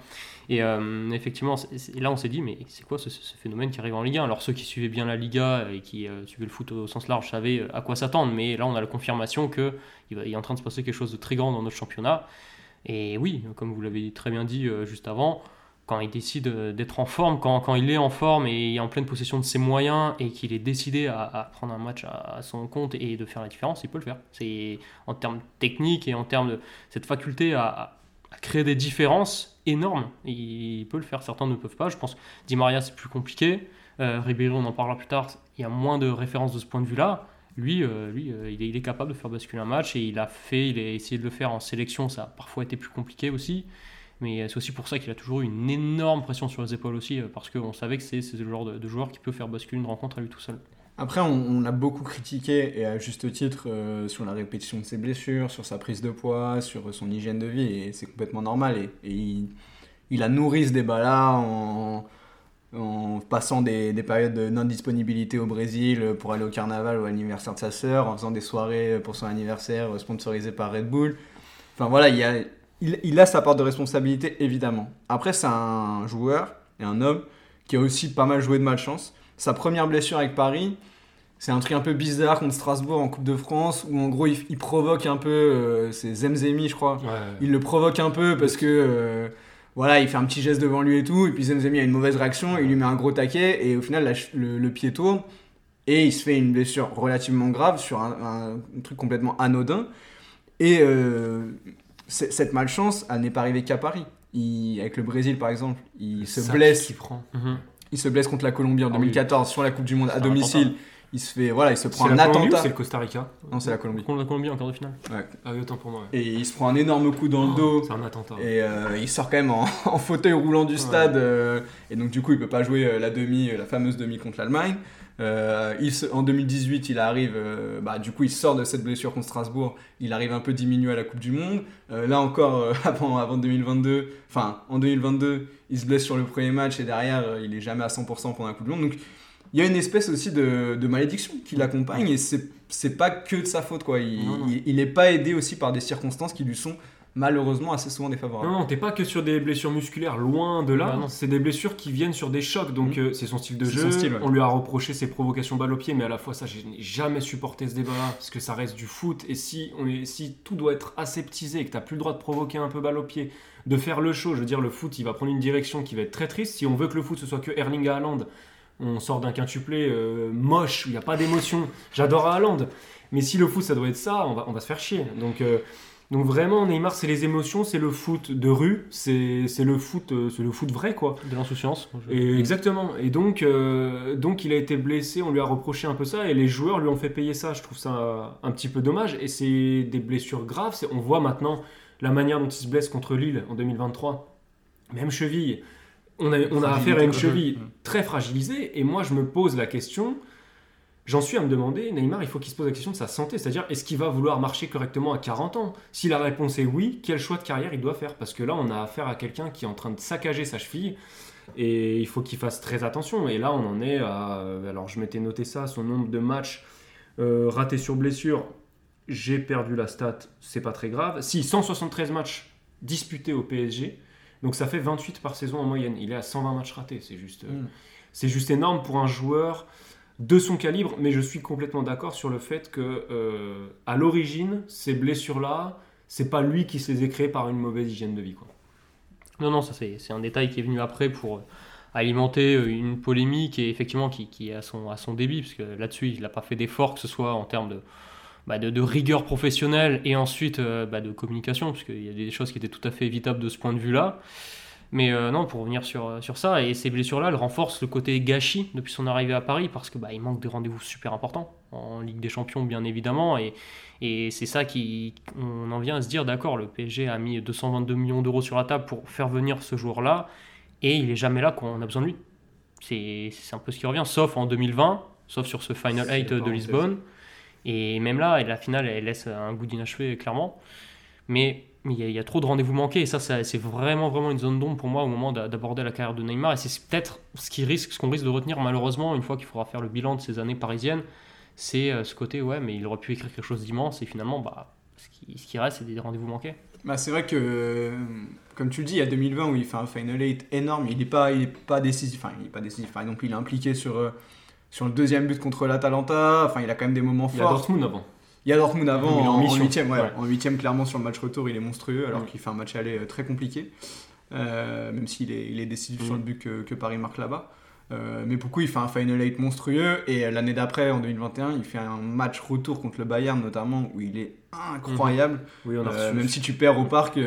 S5: Et euh, effectivement, et là on s'est dit, mais c'est quoi ce, ce phénomène qui arrive en Ligue 1 Alors ceux qui suivaient bien la Liga et qui euh, suivaient le foot au sens large savaient à quoi s'attendre, mais là on a la confirmation qu'il il est en train de se passer quelque chose de très grand dans notre championnat. Et oui, comme vous l'avez très bien dit euh, juste avant, quand il décide euh, d'être en forme, quand, quand, il est en forme et en pleine possession de ses moyens et qu'il est décidé à, prendre un match à, son compte et de faire la différence, il peut le faire. C'est en termes techniques et en termes de cette faculté à, créer des différences énormes. Il peut le faire, certains ne peuvent pas. Je pense Di Maria c'est plus compliqué. Euh, Ribéry, on en parlera plus tard, il y a moins de références de ce point de vue-là. Lui, euh, lui euh, il, est, il, est, capable de faire basculer un match et il a fait, il a essayé de le faire en sélection, ça a parfois été plus compliqué aussi. Mais c'est aussi pour ça qu'il a toujours eu une énorme pression sur les épaules aussi, euh, parce qu'on savait que c'est le genre de, joueur qui peut faire basculer une rencontre à lui tout seul.
S4: Après, on, a beaucoup critiqué, et à juste titre, euh, sur la répétition de ses blessures, sur sa prise de poids, sur son hygiène de vie, et c'est complètement normal. Et, il, il, a nourri ce débat-là en, en, passant des, des périodes de non-disponibilité au Brésil pour aller au carnaval ou à l'anniversaire de sa sœur, en faisant des soirées pour son anniversaire sponsorisées par Red Bull. Enfin voilà, il y a il, a sa part de responsabilité, évidemment. Après, c'est un joueur et un homme qui a aussi pas mal joué de malchance. Sa première blessure avec Paris, c'est un truc un peu bizarre contre Strasbourg en Coupe de France, où en gros, il, provoque un peu, euh, c'est Zemzemi, je crois. Il le provoque un peu parce que, euh, voilà, il fait un petit geste devant lui et tout, et puis Zemzemi a une mauvaise réaction, il lui met un gros taquet, et au final, le, pied tourne, et il se fait une blessure relativement grave sur un, truc complètement anodin. Et euh, cette malchance, elle n'est pas arrivée qu'à Paris. avec le Brésil, par exemple, il se blesse.
S2: prend.
S4: Mhm. Il se blesse contre la Colombie en 2014 ah sur la Coupe du Monde à domicile. Il se fait, voilà, il se prend un attentat.
S2: C'est le Costa Rica.
S4: Non, c'est la Colombie.
S5: Contre la Colombie en quart de finale.
S4: Ouais.
S2: Ah oui, autant pour moi.
S4: Et il se prend un énorme coup dans le oh, dos.
S2: C'est un attentat.
S4: Et euh, il sort quand même en, [LAUGHS] fauteuil roulant du stade. Euh, et donc du coup, il peut pas jouer euh, la demi, la fameuse demi contre l'Allemagne. Euh, en 2018, il arrive, euh, bah, du coup, il sort de cette blessure contre Strasbourg. Il arrive un peu diminué à la Coupe du Monde. Euh, là encore, [LAUGHS] avant, avant 2022, enfin, en 2022, il se blesse sur le premier match et derrière, il est jamais à 100% pendant la Coupe du Monde. Donc, il y a une espèce aussi de, malédiction qui l'accompagne et c'est pas que de sa faute, quoi. Il n'est pas aidé aussi par des circonstances qui lui sont malheureusement assez souvent défavorable.
S2: Non, non, t'es pas que sur des blessures musculaires, loin de là. Bah c'est des blessures qui viennent sur des chocs. Donc mm. euh, c'est son style de jeu. On lui a reproché ses provocations balle au pied, mais à la fois ça, j'ai jamais supporté ce débat-là parce que ça reste du foot. Et si, on est, si tout doit être aseptisé et que t'as plus le droit de provoquer un peu balle au pied, de faire le show, je veux dire, le foot, il va prendre une direction qui va être très triste. Si on veut que le foot ce soit que Erling Haaland, on sort d'un quintuplé euh, moche où il n'y a pas d'émotion. J'adore Haaland. Mais si le foot ça doit être ça, on va, on va se faire chier. Donc euh, donc vraiment, Neymar, c'est les émotions, c'est le foot de rue, c'est le foot, euh, c'est le foot vrai quoi.
S5: De l'insouciance.
S2: Et exactement. Et donc, euh, donc il a été blessé, on lui a reproché un peu ça, et les joueurs lui ont fait payer ça. Je trouve ça un petit peu dommage. Et c'est des blessures graves. On voit maintenant la manière dont il se blesse contre Lille en 2023. Même cheville. On a, on a affaire à une cheville très fragilisée. Et moi, je me pose la question J'en suis à me demander, Neymar, il faut qu'il se pose la question de sa santé, c'est-à-dire est-ce qu'il va vouloir marcher correctement à 40 ans? Si la réponse est oui, quel choix de carrière il doit faire? Parce que là, on a affaire à quelqu'un qui est en train de saccager sa cheville et il faut qu'il fasse très attention. Et là, on en est à. Alors, je m'étais noté ça, son nombre de matchs euh, ratés sur blessure. J'ai perdu la stat, c'est pas très grave. Si, 173 matchs disputés au PSG, donc ça fait 28 par saison en moyenne. Il est à 120 matchs ratés, c'est juste, euh, mm. c'est juste énorme pour un joueur de son calibre, mais je suis complètement d'accord sur le fait que euh, à l'origine, ces blessures-là, c'est pas lui qui se les a créées par une mauvaise hygiène de vie.
S5: Non, non, ça c'est un détail qui est venu après pour euh, alimenter euh, une polémique et effectivement qui, qui est à son, débit, parce que là-dessus, il n'a pas fait d'effort, que ce soit en termes de, bah, rigueur professionnelle et ensuite bah, de communication, parce qu'il y a des choses qui étaient tout à fait évitables de ce point de vue-là. Mais euh, non, pour revenir sur, euh, sur ça, et ces blessures-là, elles renforcent le côté gâchis depuis son arrivée à Paris, parce que bah, il manque des rendez-vous super importants, en Ligue des Champions bien évidemment, et, et c'est ça qui, on en vient à se dire, d'accord, le PSG a mis 222 millions d'euros sur la table pour faire venir ce joueur-là, et il est jamais là quand on a besoin de lui. C'est un peu ce qui revient, sauf en 2020, sauf sur ce Final 8 de Lisbonne, et même là, la finale, elle laisse un goût d'inachevé, clairement. Mais mais il y, a trop de rendez-vous manqués. Et ça, c'est vraiment vraiment une zone d'ombre pour moi au moment d'aborder la carrière de Neymar. Et c'est peut-être ce qui risque ce qu'on risque de retenir malheureusement une fois qu'il faudra faire le bilan de ces années parisiennes c'est euh, ce côté ouais mais il aurait pu écrire quelque chose d'immense. Et finalement bah ce qui, ce qui reste c'est des rendez-vous manqués.
S4: Bah, c'est vrai que comme tu le dis il y a 2020 où il fait un final 8 énorme. Il n'est pas il est pas décisif. Enfin il est pas décisif. Par exemple il est impliqué sur euh, sur le deuxième but contre l'Atalanta. Enfin il a quand même des moments forts il y a
S2: Dortmund avant
S4: il y a Dortmund avant, en, huitième, ouais. En huitième, clairement, sur le match retour, il est monstrueux, alors qu'il fait un match aller euh, très compliqué. euh, même s'il est, il est décisif sur le but que, que Paris marque là-bas. Euh, mais pour coup, il fait un Final 8 monstrueux et l'année d'après, en 2021, il fait un match retour contre le Bayern notamment où il est incroyable.
S2: Oui, on a
S4: Euh, même si tu perds au parc, tu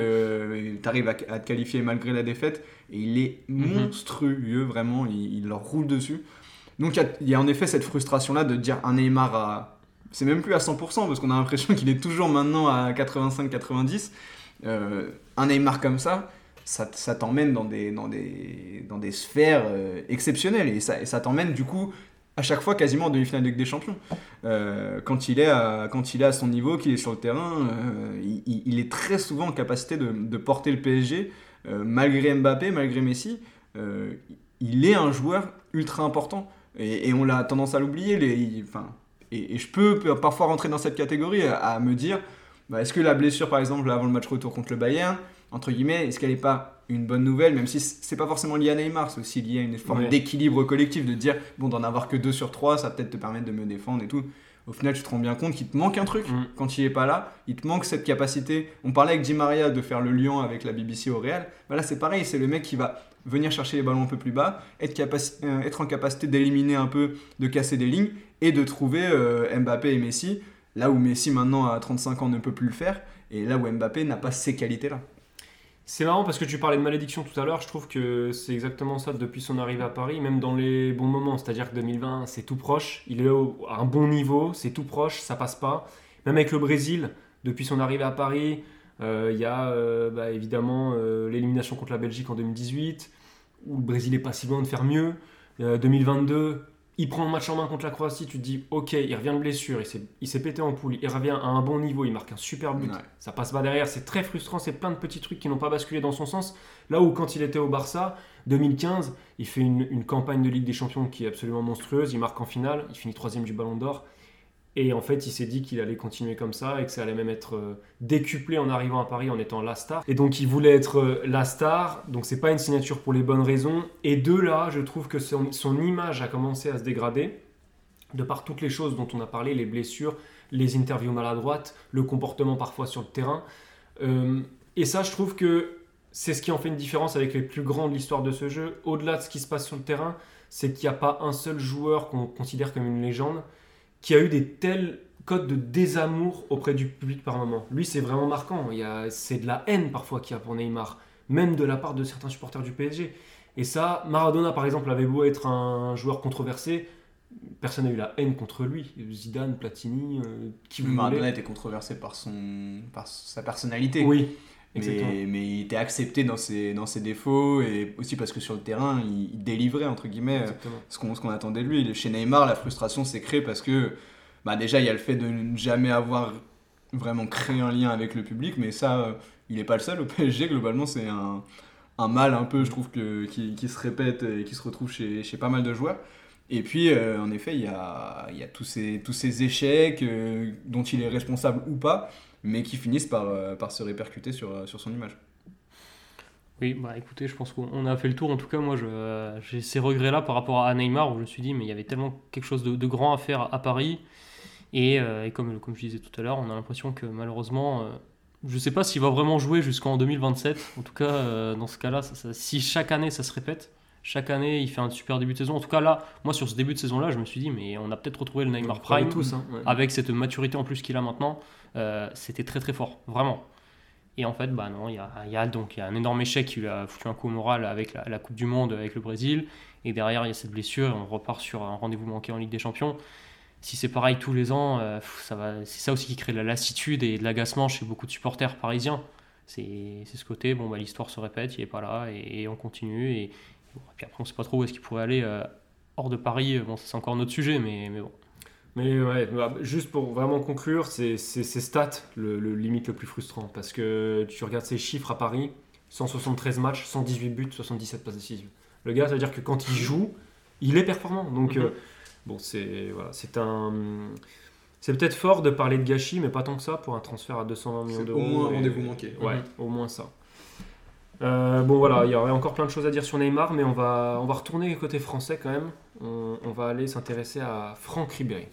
S4: arrives à, à te qualifier malgré la défaite et il est
S2: Mhm.
S4: monstrueux, vraiment, il, il leur roule dessus. Donc il y y, a en effet cette frustration-là de dire un Neymar à. C'est même plus à 100% parce qu'on a l'impression qu'il est toujours maintenant à 85-90. Euh, un Neymar comme ça, ça, t'emmène dans des, dans, des, dans des sphères euh, exceptionnelles et ça, t'emmène du coup à chaque fois quasiment en demi-finale de Ligue des Champions. Euh, quand, il est à, quand il est à son niveau, qu'il est sur le terrain, il, est très souvent en capacité de, porter le PSG, malgré Mbappé, malgré Messi. il est un joueur ultra important et, on a tendance à l'oublier. Et, et je peux parfois rentrer dans cette catégorie à, à me dire bah, est-ce que la blessure, par exemple, avant le match retour contre le Bayern, entre guillemets, est-ce qu'elle n'est pas une bonne nouvelle, même si c'est pas forcément lié à Neymar, c'est aussi lié à une forme
S2: Ouais.
S4: d'équilibre collectif, de dire bon, d'en avoir que deux sur trois, ça va peut-être te permettre de me défendre et tout. Au final, tu te rends bien compte qu'il te manque un truc
S2: Mm.
S4: quand il est pas là. Il te manque cette capacité. On parlait avec Di Maria de faire le lien avec la BBC au Real. Bah là, c'est pareil. C'est le mec qui va venir chercher les ballons un peu plus bas, euh, être en capacité d'éliminer un peu, de casser des lignes et de trouver euh, Mbappé et Messi. Là où Messi, maintenant, à 35 ans, ne peut plus le faire. Et là où Mbappé n'a pas ces qualités-là.
S2: C'est marrant parce que tu parlais de malédiction tout à l'heure. Je trouve que c'est exactement ça depuis son arrivée à Paris, même dans les bons moments. C'est-à-dire que 2020, c'est tout proche. Il est à un bon niveau, c'est tout proche, ça passe pas. Même avec le Brésil, depuis son arrivée à Paris, il y a euh, bah, évidemment euh, l'élimination contre la Belgique en 2018, où le Brésil est pas si loin de faire mieux. Euh, 2022, il prend un match en main contre la Croatie, tu te dis ok, il revient de blessure, il s'est- il s'est pété en poule, il revient à un bon niveau, il marque un super but,
S4: Ouais.
S2: ça passe pas derrière, c'est très frustrant, c'est plein de petits trucs qui n'ont pas basculé dans son sens. Là où quand il était au Barça, 2015, il fait une, une campagne de Ligue des Champions qui est absolument monstrueuse, il marque en finale, il finit troisième du Ballon d'Or. Et en fait, il s'est dit qu'il allait continuer comme ça et que ça allait même être euh, décuplé en arrivant à Paris en étant la star. Et donc, il voulait être euh, la star. Donc, c'est pas une signature pour les bonnes raisons. Et de là, je trouve que son, image a commencé à se dégrader de par toutes les choses dont on a parlé, les blessures, les interviews maladroites, le comportement parfois sur le terrain. Euh, et ça, je trouve que c'est ce qui en fait une différence avec les plus grands de l'histoire de ce jeu. Au-delà de ce qui se passe sur le terrain, c'est qu'il n'y a pas un seul joueur qu'on considère comme une légende qui a eu des tels codes de désamour auprès du public par moment. Lui, c'est vraiment marquant. Il y a, c'est de la haine parfois qu'il y a pour Neymar, même de la part de certains supporters du PSG. Et ça, Maradona, par exemple, avait beau être un joueur controversé, personne n'a eu la haine contre lui. Zidane, Platini, euh, qui vous
S4: Maradona
S2: voulez.
S4: était controversé par, son, par sa personnalité.
S2: Oui.
S4: Mais, mais il était accepté dans ses, dans ses défauts et aussi parce que sur le terrain, il, il délivrait, entre guillemets,
S2: Exactement.
S4: ce qu'on attendait de lui. Chez Neymar, la frustration s'est créée parce que bah déjà, il y a le fait de ne jamais avoir vraiment créé un lien avec le public, mais ça, euh, il n'est pas le seul. Au PSG, globalement, c'est un, un mal un peu, je trouve, que, qui, qui se répète et qui se retrouve chez, chez pas mal de joueurs. Et puis, euh, en effet, il y a, il y a tous, ces, tous ces échecs euh, dont il est responsable ou pas, mais qui finissent par, euh, par se répercuter sur, euh, sur son image.
S5: Oui, bah écoutez, je pense qu'on a fait le tour. En tout cas, moi, je- j'ai ces regrets-là par rapport à Neymar, où je me suis dit, mais il y avait tellement quelque chose de, de grand à faire à Paris. Et, euh, et comme, comme je disais tout à l'heure, on a l'impression que malheureusement, euh, je ne sais pas s'il va vraiment jouer jusqu'en 2027. En tout cas, euh, dans ce cas-là, si chaque année ça se répète, chaque année il fait un super début de saison. En tout cas, là, moi, sur ce début de saison-là, je me suis dit, mais on a peut-être retrouvé le Neymar Prime
S2: tous, hein, ouais.
S5: avec cette maturité en plus qu'il a maintenant, euh, c'était très très fort, vraiment. Et en fait, bah non, il y a, donc y a un énorme échec qui lui a foutu un coup au moral avec la, Coupe du Monde avec le Brésil. Et derrière, il y a cette blessure et on repart sur un rendez-vous manqué en Ligue des Champions. Si c'est pareil tous les ans, euh, ça va, c'est ça aussi qui crée de la lassitude et de l'agacement chez beaucoup de supporters parisiens. C'est ce côté, bon, bah, l'histoire se répète, il n'est pas là et, on continue. Et, puis après, on ne sait pas trop où est-ce qu'il pourrait aller euh, hors de Paris. Bon, c'est encore notre sujet, mais, mais bon.
S2: Mais ouais, bah, juste pour vraiment conclure, c'est ces stats le, le limite le plus frustrant. Parce que tu regardes ses chiffres à Paris 173 matchs, 118 buts, 77 passes décisives. Le gars, ça veut dire que quand il joue, il est performant. Donc,
S5: Mhm.
S2: euh, bon, c'est voilà, un. C'est peut-être fort de parler de gâchis, mais pas tant que ça pour un transfert à 220 millions d'euros.
S4: au moins un
S2: et-
S4: rendez-vous manqué.
S2: Ouais,
S5: Mhm.
S2: au moins ça. Euh, bon voilà, il y aurait encore plein de choses à dire sur Neymar, mais on va, on va retourner côté français quand même. On, on va aller s'intéresser à Franck Ribéry.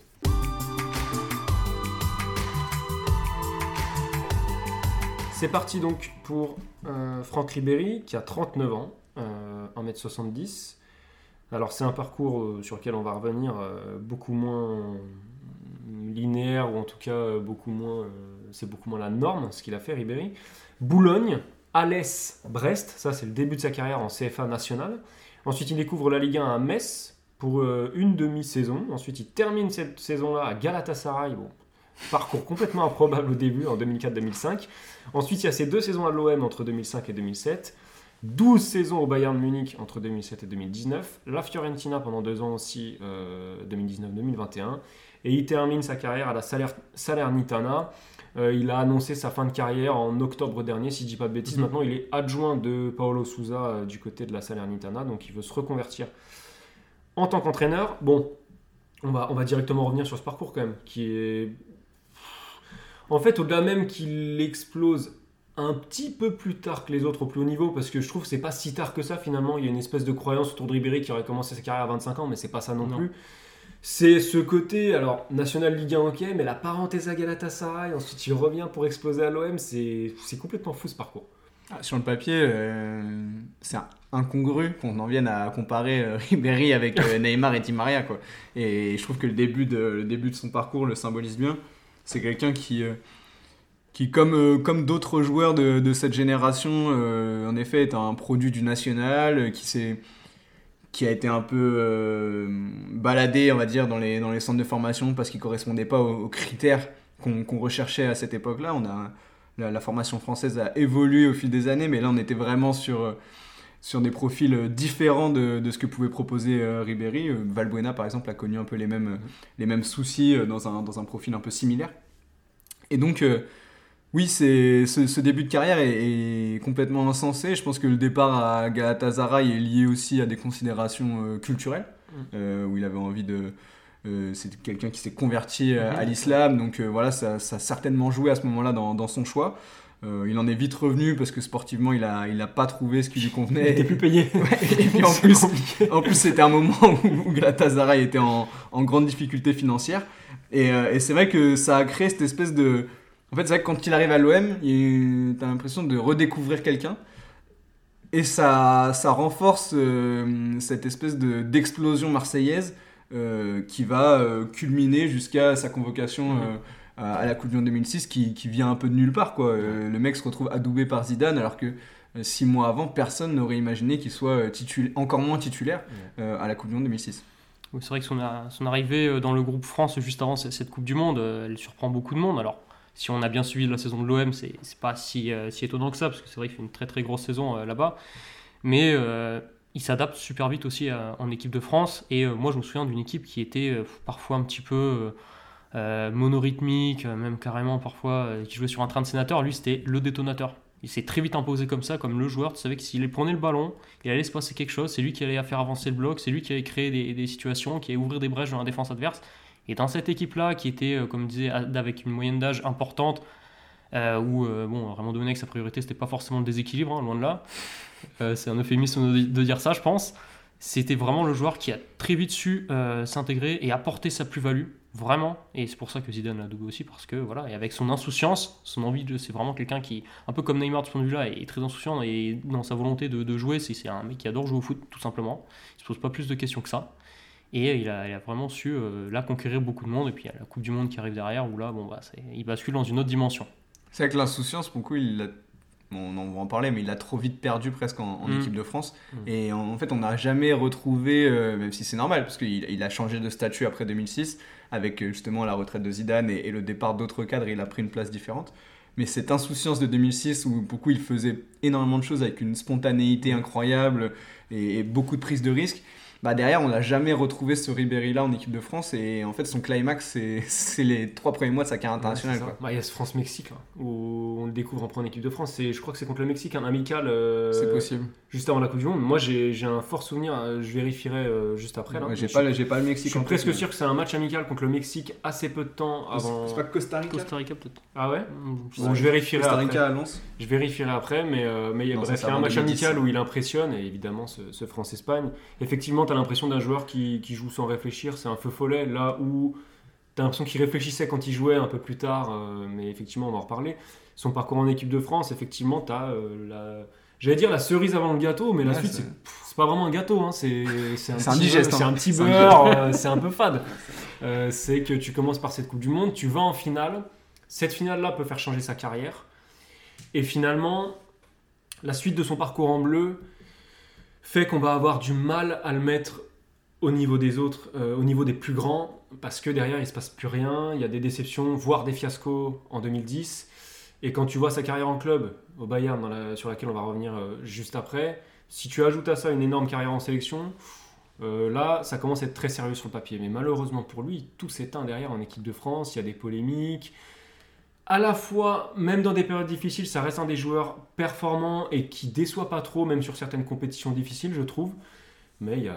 S2: C'est parti donc pour euh, Franck Ribéry qui a 39 ans, euh, 1m70. Alors c'est un parcours euh, sur lequel on va revenir euh, beaucoup moins linéaire ou en tout cas euh, beaucoup moins, euh, c'est beaucoup moins la norme ce qu'il a fait Ribéry. Boulogne, Alès, Brest, ça c'est le début de sa carrière en CFA nationale. Ensuite il découvre la Ligue 1 à Metz pour euh, une demi-saison. Ensuite il termine cette saison-là à Galatasaray. Parcours complètement improbable au début en 2004-2005. Ensuite il y a ces deux saisons à l'OM entre 2005 et 2007. 12 saisons au Bayern Munich entre 2007 et 2019, la Fiorentina pendant deux ans aussi, euh, 2019-2021, et il termine sa carrière à la Saler- Salernitana. Euh, il a annoncé sa fin de carrière en octobre dernier, si je dis pas de bêtises.
S5: Mhm.
S2: Maintenant, il est adjoint de Paolo Souza euh, du côté de la Salernitana, donc il veut se reconvertir en tant qu'entraîneur. Bon, on va, on va directement revenir sur ce parcours quand même, qui est... En fait, au-delà même qu'il explose un petit peu plus tard que les autres au plus haut niveau, parce que je trouve que c'est pas si tard que ça finalement. Il y a une espèce de croyance autour de Ribéry qui aurait commencé sa carrière à 25 ans, mais c'est pas ça non,
S5: Non.
S2: plus. C'est ce côté, alors, National Ligue 1, ok, mais la parenthèse à Galatasaray, ensuite il revient pour exploser à l'OM, c'est c'est complètement fou ce parcours.
S4: Ah, Sur le papier, euh, c'est incongru qu'on en vienne à comparer euh, [LAUGHS] Ribéry avec euh, [LAUGHS] Neymar et Di Maria. Quoi. Et je trouve que le début de, le début de son parcours le symbolise bien. C'est quelqu'un qui, euh, qui comme, euh, comme d'autres joueurs de, cette génération, euh, en effet, est un produit du national, qui, s'est- qui a été un peu baladé, on va dire, dans les, centres de formation parce qu'il ne correspondait pas aux, critères qu'on recherchait à cette époque-là. La, formation française a évolué au fil des années, mais là on était vraiment sur, sur des profils euh, différents de, de ce que pouvait proposer euh, Ribéry. Euh, Valbuena par exemple a connu un peu les mêmes, les mêmes soucis dans un, dans un profil un peu similaire. Et donc euh, oui, c'est, ce, ce début de carrière est, est complètement insensé. Je pense que le départ à Galatasaray est lié aussi à des considérations euh, culturelles, euh, où il avait envie de... c'est quelqu'un qui s'est converti euh, à l'islam, donc voilà, ça, ça a certainement joué à ce moment-là dans, dans son choix. Euh, il en est vite revenu parce que sportivement, il a, il a pas trouvé ce qui lui
S2: Il
S4: convenait.
S2: était plus payé. [LAUGHS]
S4: Ouais, [LAUGHS] et puis en plus,
S2: compliqué.
S4: en plus, c'était un moment où, où Galatasaray était en, en grande difficulté financière. Et, euh, et c'est vrai que ça a créé cette espèce de. En fait, c'est vrai que quand il arrive à l'OM, il- t'as l'impression de redécouvrir quelqu'un. Et ça, ça renforce euh, cette espèce de- d'explosion marseillaise qui va culminer jusqu'à sa convocation à, la Coupe du Monde 2006 qui, qui vient un peu de nulle part. Quoi. Euh, le mec se retrouve adoubé par Zidane alors que euh, six mois avant, personne n'aurait imaginé qu'il soit euh, titula- encore moins titulaire euh, à la Coupe du Monde 2006.
S5: Oui, c'est vrai que son, a- son arrivée dans le groupe France juste avant cette Coupe du Monde, elle surprend beaucoup de monde. Alors, si on a bien suivi la saison de l'OM, c'est c'est pas si, euh, si étonnant que ça, parce que c'est vrai qu'il fait une très très grosse saison euh, là-bas. Mais euh, il s'adapte super vite aussi à- en équipe de France. Et euh, moi, je me souviens d'une équipe qui était euh, parfois un petit peu euh, monorhythmique, euh, même carrément parfois, euh, qui jouait sur un train de sénateur. Lui, c'était le détonateur. Il s'est très vite imposé comme ça, comme le joueur. Tu savais que s'il prenait le ballon, il allait se passer quelque chose. C'est lui qui allait faire avancer le bloc. C'est lui qui allait créer des, situations, qui allait ouvrir des brèches dans la défense adverse. Et dans cette équipe-là, qui était, euh, comme disait, avec une moyenne d'âge importante, où bon, Raymond Domenech, sa priorité, c'était pas forcément le déséquilibre, hein, loin de là. C'est un euphémisme de dire ça, je pense. C'était vraiment le joueur qui a très vite su euh, s'intégrer et apporter sa plus-value, vraiment. Et c'est pour ça que Zidane l'a doublé aussi, parce que voilà, et avec son insouciance, son envie de. C'est vraiment quelqu'un qui, un peu comme Neymar de ce point de vue-là, est très insouciant et dans sa volonté de, jouer, c'est un mec qui adore jouer au foot, tout simplement. Il se pose pas plus de questions que ça. Et il a, vraiment su euh, là conquérir beaucoup de monde. Et puis il y a la Coupe du Monde qui arrive derrière, où là, bon, bah, il bascule dans une autre dimension.
S4: C'est que l'insouciance, pour le coup, il bon, on en va en parler, mais il l'a trop vite perdu presque en, en
S5: Mm.
S4: équipe de France.
S5: Mm.
S4: Et en, en fait, on n'a jamais retrouvé, euh, même si c'est normal, parce qu'il il a changé de statut après 2006, avec euh, justement la retraite de Zidane et, et le départ d'autres cadres, il a pris une place différente. Mais cette insouciance de 2006, où pour le coup, il faisait énormément de choses avec une spontanéité incroyable et, et beaucoup de prise de risque, bah derrière, on n'a jamais retrouvé ce Ribéry-là en équipe de France. Et en fait, son climax, c'est [LAUGHS] c'est les trois premiers mois de sa carrière internationale.
S2: Ouais. Bah, il y a ce France-Mexique là, où on le découvre en en équipe de France. C'est- Je crois que c'est contre le Mexique, un amical. euh,
S4: C'est possible.
S2: Juste avant la Coupe du Monde. Moi, j'ai j'ai un fort souvenir. euh, Je vérifierai euh, juste après. Là.
S4: Ouais, j'ai
S2: Je
S4: pas,
S2: suis-
S4: le- j'ai pas le
S2: Je
S4: Mexique.
S2: suis
S4: en tête,
S2: presque sûr que c'est un match amical contre le Mexique assez peu de temps avant.
S4: C'est pas Costa Rica
S5: Costa Rica, peut-être.
S2: Ah ouais
S5: Mm, je
S2: Bon, je vérifierai
S4: Costa
S2: après.
S4: Rica à Lens.
S2: Je vérifierai après, mais, euh, mais il y a,
S4: Non,
S2: bref, il y a
S4: c'est
S2: un match
S4: avant 2010,
S2: amical où il impressionne, et évidemment ce, ce France-Espagne. Effectivement, tu as l'impression d'un joueur qui, qui joue sans réfléchir, c'est un feu follet, là où T'as l'impression qu'il réfléchissait quand il jouait un peu plus tard, euh, mais effectivement, on va en reparler. Son parcours en équipe de France, effectivement, t'as euh, la. J'allais dire la cerise avant le gâteau, mais la suite,
S4: c'est-
S2: pas vraiment un gâteau, hein, c'est un,
S4: C'est un
S2: petit
S4: digeste,
S2: beurre- C'est
S4: hein.
S2: un petit
S4: C'est un
S2: beurre, euh, c'est un peu fade. [LAUGHS] C'est que tu commences par cette Coupe du Monde, tu vas en finale. Cette finale-là peut faire changer sa carrière. Et finalement, la suite de son parcours en bleu fait qu'on va avoir du mal à le mettre au niveau des autres, euh, au niveau des plus grands, parce que derrière il se passe plus rien, il y a des déceptions, voire des fiascos en 2010. Et quand tu vois sa carrière en club au Bayern, sur laquelle on va revenir euh, juste après, si tu ajoutes à ça une énorme carrière en sélection, euh, là ça commence à être très sérieux sur le papier. Mais malheureusement pour lui, tout s'éteint derrière en équipe de France, il y a des polémiques. À la fois, même dans des périodes difficiles, ça reste un des joueurs performants et qui déçoit pas trop, même sur certaines compétitions difficiles, je trouve. Mais il y a,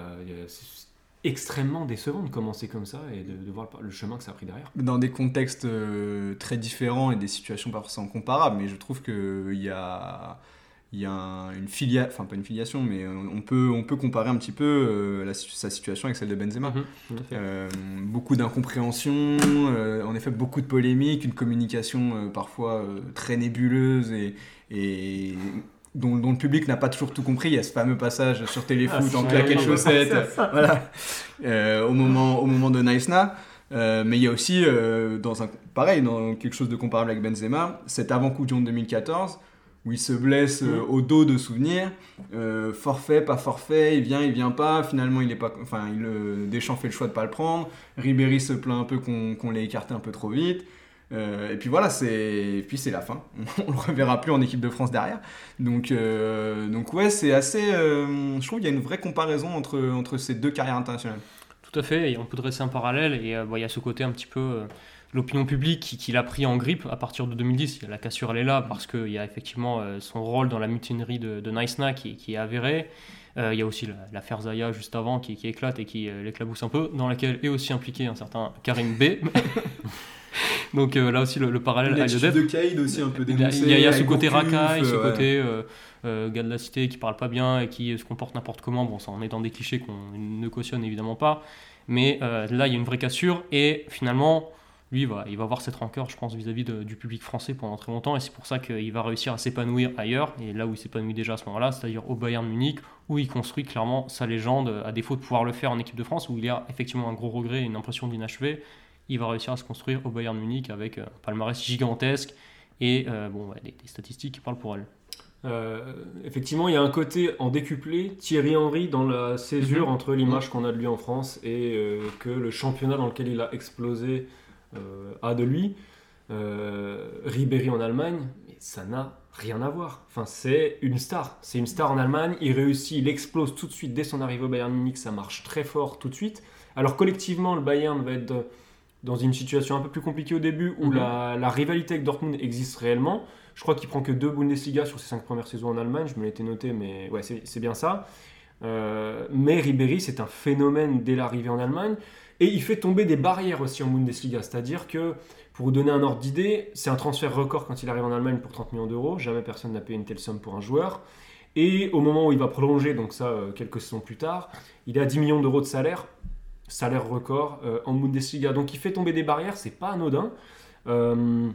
S2: extrêmement décevant de commencer comme ça et de, voir le, le chemin que ça a pris derrière.
S4: dans des contextes euh, très différents et des situations pas forcément comparables, mais je trouve qu'il y a, il y a un- une filiation, enfin pas une filiation, mais euh, on peut, on peut comparer un petit peu euh, la- sa situation avec celle de Benzema.
S2: Mhm.
S4: Euh, beaucoup d'incompréhension, euh, en effet beaucoup de polémiques, une communication parfois très nébuleuse et, et dont, dont le public n'a pas toujours tout compris. Il y a ce fameux passage sur Téléfoot
S2: Ah,
S4: en claquette chaussette, [LAUGHS] voilà, au, moment, au moment de Naïsna. Euh, mais il y a aussi, euh, dans un, pareil, dans quelque chose de comparable avec Benzema, cet avant-coup du monde 2014 où il se blesse euh,
S2: Mhm.
S4: au dos de souvenirs, euh, forfait, pas forfait, il vient, il vient pas, finalement il est pas, enfin il, euh, Deschamps fait le choix de pas le prendre, Ribéry se plaint un peu qu'on l'ait écarté un peu trop vite, Euh, et puis voilà, c'est, puis c'est la fin, [LAUGHS] on le reverra plus en équipe de France derrière, donc, donc ouais c'est assez, je trouve qu'il y a une vraie comparaison entre, entre ces deux carrières internationales.
S5: Tout à fait, et on peut dresser un parallèle, et bon, il y a ce côté un petit peu l'opinion publique qui, qui l'a pris en grippe à partir de 2010. Il y a la cassure, elle est là, parce qu'il y a effectivement euh, son rôle dans la mutinerie de, de Naïsna qui, qui est avéré. Euh, il y a aussi la- l'affaire Zaya juste avant qui, qui éclate et qui euh, l'éclabousse un peu, dans laquelle est aussi impliqué un certain Karim B. [LAUGHS] Donc euh, là aussi le, le parallèle d'être.
S4: de Caïd aussi un peu
S5: Il y a, il y a- il y a ce côté racaille, ce
S4: ouais.
S5: côté gars de la cité qui parle pas bien et qui se comporte n'importe comment. Bon, ça en est dans des clichés qu'on ne cautionne évidemment pas. Mais là, il y a une vraie cassure et finalement, lui, il va, il va avoir cette rancœur, je pense, vis-à-vis du public français pendant très longtemps. Et c'est pour ça qu'il va réussir à s'épanouir ailleurs. Et là où il s'épanouit déjà à ce moment-là, c'est-à-dire au Bayern Munich, où il construit clairement sa légende, à défaut de pouvoir le faire en équipe de France, où il y a effectivement un gros regret et une impression d'inachevé. Il va réussir à se construire au Bayern Munich avec euh, un palmarès gigantesque et euh, bon, ouais, des, des statistiques qui parlent pour elle.
S2: Euh, effectivement, il y a un côté en décuplé, Thierry Henry dans la césure
S5: Mhm.
S2: entre l'image qu'on a de lui en France et euh, que le championnat dans lequel il a explosé a de lui. Euh, Ribéry en Allemagne, mais ça n'a rien à voir. Enfin, c'est une star. C'est une star en Allemagne. Il réussit, il explose tout de suite dès son arrivée au Bayern Munich. Ça marche très fort tout de suite. Alors collectivement, le Bayern va être dans une situation un peu plus compliquée au début où
S5: Mhm.
S2: la, la rivalité avec Dortmund existe réellement. Je crois qu'il prend que deux Bundesliga sur ses cinq premières saisons en Allemagne. Je me l'étais noté, mais ouais, c'est c'est bien ça. Euh, mais Ribéry, c'est un phénomène dès l'arrivée en Allemagne. Et il fait tomber des barrières aussi en Bundesliga. C'est-à-dire que, pour vous donner un ordre d'idée, c'est un transfert record quand il arrive en Allemagne pour 30 millions d'euros. Jamais personne n'a payé une telle somme pour un joueur. Et au moment où il va prolonger, donc ça, euh, quelques saisons plus tard, il a 10 millions d'euros de salaire. Salaire record euh, en Bundesliga. Donc il fait tomber des barrières, c'est pas anodin. Euh,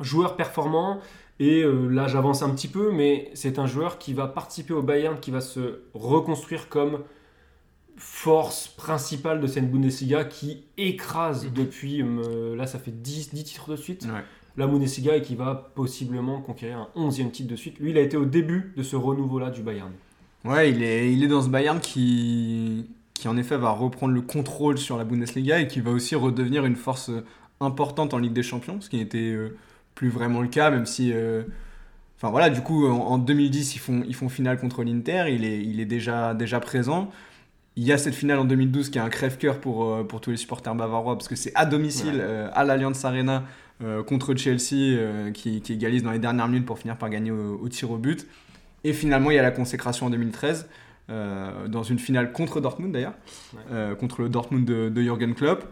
S2: joueur performant. Et là, j'avance un petit peu, mais c'est un joueur qui va participer au Bayern, qui va se reconstruire comme force principale de cette Bundesliga qui écrase depuis, euh, là ça fait 10, 10 titres de suite,
S4: Ouais.
S2: la Bundesliga et qui va possiblement conquérir un 11e titre de suite. Lui, il a été au début de ce renouveau-là du Bayern.
S4: Ouais, il est, il est dans ce Bayern qui, qui en effet va reprendre le contrôle sur la Bundesliga et qui va aussi redevenir une force euh, importante en Ligue des Champions, ce qui n'était euh, plus vraiment le cas, même si... euh, Enfin voilà, du coup, en, en 2010, ils font, ils font finale contre l'Inter, il est, il est déjà, déjà présent. Il y a cette finale en 2012 qui est un crève-cœur pour, euh, pour tous les supporters bavarois, parce que c'est à domicile,
S2: Ouais.
S4: euh, à l'Allianz Arena, euh, contre Chelsea, euh, qui, qui égalise dans les dernières minutes pour finir par gagner au, au tir au but. Et finalement, il y a la consécration en 2013, euh, dans une finale contre Dortmund d'ailleurs,
S2: Ouais.
S4: contre le Dortmund de, de Jürgen Klopp,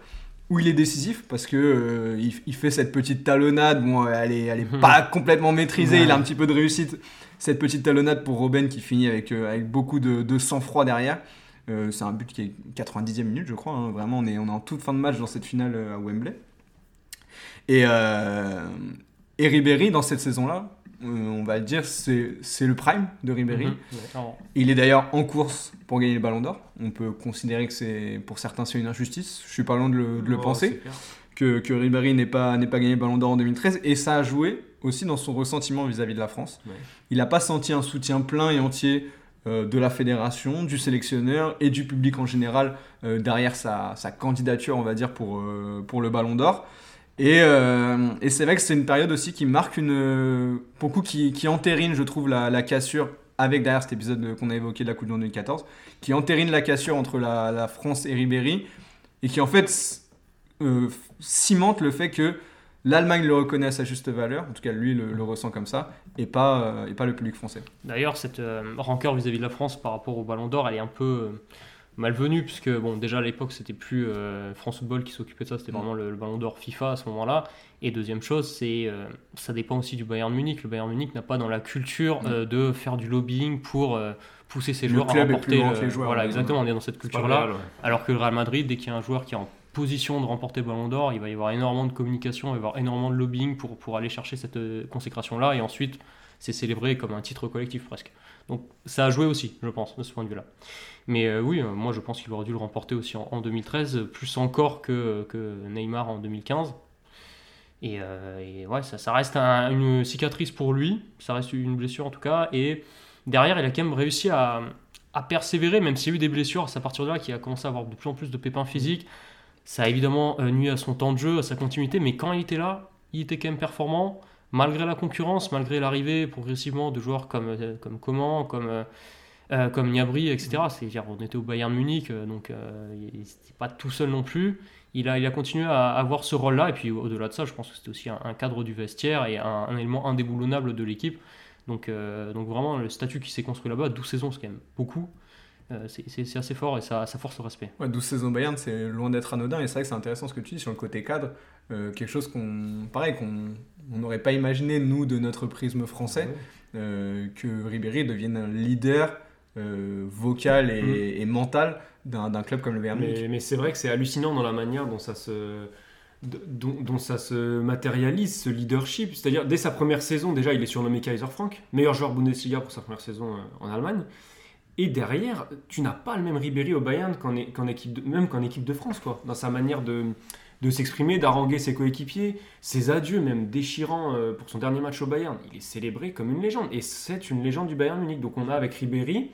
S4: où il est décisif parce que il, il fait cette petite talonnade. Bon, elle est, elle est
S5: Mhm.
S4: pas complètement maîtrisée,
S5: Ouais.
S4: il a un petit peu de réussite. Cette petite talonnade pour Robben qui finit avec, avec beaucoup de, de sang-froid derrière. Euh, c'est un but qui est 90e minute, je crois. hein. Vraiment, on est, on est en toute fin de match dans cette finale euh, à Wembley. Et, euh, et Ribéry, dans cette saison-là, euh, on va dire, c'est c'est le prime de Ribéry.
S5: Mhm. Ouais.
S4: Il est d'ailleurs en course pour gagner le Ballon d'Or. On peut considérer que c'est, pour certains, c'est une injustice. Je suis pas loin de le, de le
S2: Oh,
S4: penser que, que Ribéry n'ait pas, n'ait pas gagné le Ballon d'Or en 2013 et ça a joué aussi dans son ressentiment vis-à-vis de la France.
S2: Ouais.
S4: Il n'a pas senti un soutien plein et entier de la fédération, du sélectionneur et du public en général euh, derrière sa, sa candidature, on va dire, pour, euh, pour le Ballon d'Or. Et, euh, et c'est vrai que c'est une période aussi qui marque une. euh, beaucoup qui, qui entérine, je trouve, la, la cassure avec derrière cet épisode qu'on a évoqué de la Coupe du Monde 2014, qui entérine la cassure entre la, France et Ribéry, et qui en fait euh, cimente le fait que l'Allemagne le reconnaît à sa juste valeur, en tout cas lui le, le ressent comme ça, et pas, euh, et pas le public français.
S5: D'ailleurs, cette euh, rancœur vis-à-vis de la France par rapport au Ballon d'Or, elle est un peu euh, malvenue, puisque bon, déjà à l'époque, c'était plus euh, France Football qui s'occupait de ça, c'était vraiment le, le Ballon d'Or FIFA à ce moment-là. Et deuxième chose, c'est euh, ça dépend aussi du Bayern Munich. Le Bayern Munich n'a pas dans la culture euh, de faire du lobbying pour euh, pousser ses
S4: Le
S5: joueurs à
S4: club est
S5: remporter.
S4: plus grand
S5: le-
S4: que les joueurs,
S5: Voilà, exactement, on est dans cette culture-là.
S2: ouais.
S5: Alors que le Real Madrid, dès qu'il y a un joueur qui est en position de remporter Ballon d'Or, il va y avoir énormément de communication, il va y avoir énormément de lobbying pour, pour aller chercher cette euh, consécration-là. Et ensuite, c'est célébré comme un titre collectif presque. Donc ça a joué aussi, je pense, de ce point de vue-là. Mais euh, oui, euh, moi je pense qu'il aurait dû le remporter aussi en, en 2013, euh, plus encore que, que Neymar en 2015. Et, ouais, ça, ça reste un- une cicatrice pour lui, ça reste une blessure en tout cas. Et derrière, il a quand même réussi à, à persévérer, même s'il y a eu des blessures. C'est à partir de là qu'il a commencé à avoir de plus en plus de pépins physiques. Ça a évidemment euh, nuit à son temps de jeu, à sa continuité, mais quand il était là, il était quand même performant, malgré la concurrence, malgré l'arrivée progressivement de joueurs comme, euh, comme Coman, comme, euh, comme Niabri, etc. C'est-à-dire, on était au Bayern Munich, donc euh, il n'était pas tout seul non plus. Il a, il a continué à avoir ce rôle-là, et puis au-delà de ça, je pense que c'était aussi un, cadre du vestiaire et un, élément indéboulonnable de l'équipe. Donc, donc vraiment, le statut qui s'est construit là-bas, 12 saisons, c'est quand même beaucoup. Euh, c'est- assez fort et ça, ça force le respect.
S4: Ouais, 12 saisons Bayern, c'est loin d'être anodin, et c'est vrai que c'est intéressant ce que tu dis sur le côté cadre, euh, quelque chose qu'on, pareil, qu'on on n'aurait pas imaginé, nous, de notre prisme français, euh, que Ribéry devienne un leader euh, vocal et, et mental d'un club comme le Bayern.
S2: Mais, mais c'est vrai que c'est hallucinant dans la manière dont ça se, dont, dont ça se matérialise, ce leadership. C'est-à-dire, dès sa première saison, déjà, il est surnommé Kaiser Frank, meilleur joueur Bundesliga pour sa première saison euh, en Allemagne. Et derrière, tu n'as pas le même Ribéry au Bayern qu'en équipe, même qu'en équipe de France, quoi, dans sa manière de, de s'exprimer, d'haranguer ses coéquipiers, ses adieux même déchirants euh, pour son dernier match au Bayern. Il est célébré comme une légende, et c'est une légende du Bayern Munich. Donc on a avec Ribéry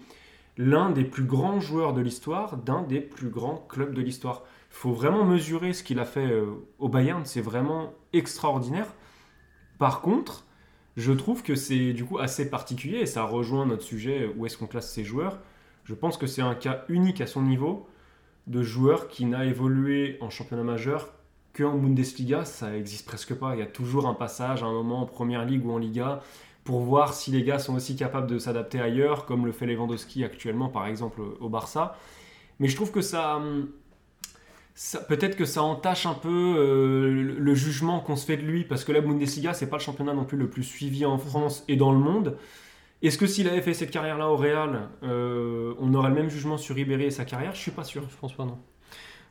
S2: l'un des plus grands joueurs de l'histoire d'un des plus grands clubs de l'histoire. Il faut vraiment mesurer ce qu'il a fait euh, au Bayern, c'est vraiment extraordinaire. Par contre, je trouve que c'est du coup assez particulier et ça rejoint notre sujet euh, où est-ce qu'on classe ces joueurs. Je pense que c'est un cas unique à son niveau de joueur qui n'a évolué en championnat majeur qu'en Bundesliga, ça existe presque pas. Il y a toujours un passage à un moment en première ligue ou en Liga pour voir si les gars sont aussi capables de s'adapter ailleurs, comme le fait Lewandowski actuellement par exemple au Barça. Mais je trouve que ça, hum, ça- peut-être que ça entache un peu euh, le, jugement qu'on se fait de lui, parce que la Bundesliga, c'est pas le championnat non plus le plus suivi en France et dans le monde. Est-ce que s'il avait fait cette carrière-là au Real, euh, on aurait le même jugement sur Ribéry et sa carrière? Je suis pas sûr.
S5: Je pense pas, non.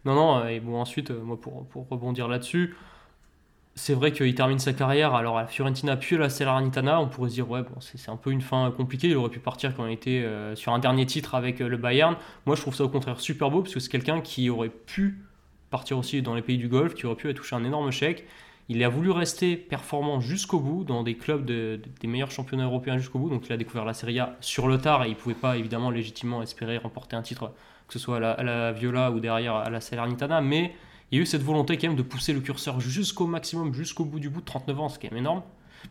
S5: Non, non, et bon, ensuite, euh, moi, pour, pour rebondir là-dessus, c'est vrai qu'il termine sa carrière alors à la Fiorentina puis à la Salernitana. On pourrait se dire, ouais, bon, c'est un peu une fin compliquée. Il aurait pu partir quand il était sur un dernier titre avec le Bayern. Moi, je trouve ça au contraire super beau parce que c'est quelqu'un qui aurait pu partir aussi dans les pays du Golfe, qui aurait pu toucher un énorme chèque. Il a voulu rester performant jusqu'au bout dans des clubs de- de- des meilleurs championnats européens jusqu'au bout. Donc il a découvert la Serie A sur le tard et il ne pouvait pas évidemment légitimement espérer remporter un titre, que ce soit à la, Viola ou derrière à la Salernitana. Mais il y a eu cette volonté quand même de pousser le curseur jusqu'au maximum, jusqu'au bout du bout de 39 ans, c'est quand même énorme,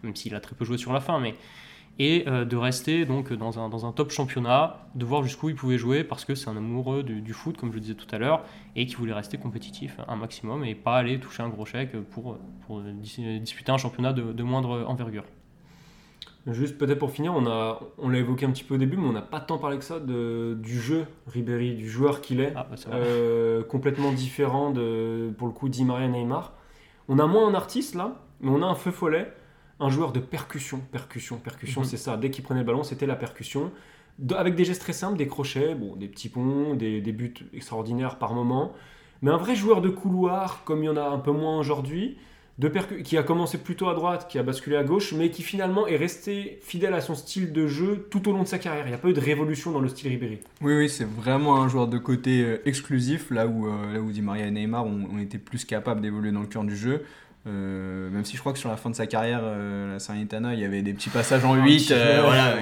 S5: même s'il a très peu joué sur la fin. Mais et euh, de rester donc dans un, dans un top championnat, de voir jusqu'où il pouvait jouer parce que c'est un amoureux du, du foot, comme je le disais tout à l'heure, et qui voulait rester compétitif un maximum et pas aller toucher un gros chèque pour, pour dis- disputer un championnat de, de moindre envergure.
S2: Juste peut-être pour finir, on, a, on l'a évoqué un petit peu au début, mais on n'a pas tant parlé que ça de, du jeu Ribéry, du joueur qu'il est,
S5: Ah, bah.
S2: Euh, complètement différent de, pour le coup, Di Maria Neymar. On a moins un artiste là, mais on a un feu follet, un joueur de percussion, percussion, percussion,
S5: Mhm.
S2: c'est ça. Dès qu'il prenait le ballon, c'était la percussion. avec des gestes très simples, des crochets, bon, des petits ponts, des, des buts extraordinaires par moment. Mais un vrai joueur de couloir, comme il y en a un peu moins aujourd'hui, de qui a commencé plutôt à droite, qui a basculé à gauche, mais qui finalement est resté fidèle à son style de jeu tout au long de sa carrière. Il n'y a pas eu de révolution dans le style Ribéry.
S4: Oui, oui, c'est vraiment un joueur de côté euh, exclusif, là où, euh, là où Di Maria et Neymar ont, été plus capables d'évoluer dans le cœur du jeu. Euh, même si je crois que sur la fin de sa carrière, la Salernitana, il y avait des petits passages en 8. voilà,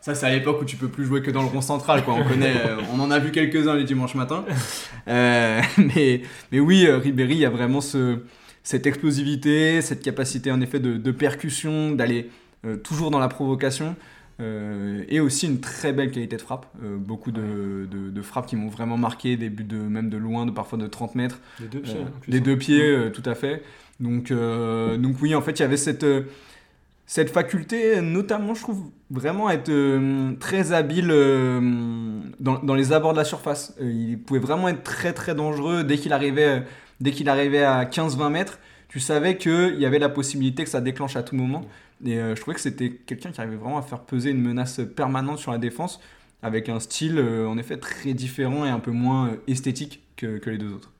S4: ça, c'est à l'époque où tu peux plus jouer que dans le rond central. Quoi. On, connaît, [LAUGHS] on en a vu quelques-uns les dimanches matins. [LAUGHS] mais, mais oui, Ribéry, il y a vraiment ce cette explosivité, cette capacité en effet de, percussion, d'aller euh, toujours dans la provocation. Euh, et aussi une très belle qualité de frappe. Euh, beaucoup de, frappes qui m'ont vraiment marqué, des buts de, même de loin, de parfois de 30 mètres.
S2: Les deux pieds.
S4: les deux pieds, tout à fait. Donc, donc oui, en fait, il y avait cette, cette faculté, notamment, je trouve, vraiment être très habile dans, dans, les abords de la surface. il pouvait vraiment être très très dangereux dès qu'il arrivait dès qu'il arrivait à 15-20 mètres, tu savais qu'il y avait la possibilité que ça déclenche à tout moment. Et euh, je trouvais que c'était quelqu'un qui arrivait vraiment à faire peser une menace permanente sur la défense, avec un style euh, en effet très différent et un peu moins euh, esthétique que les deux autres.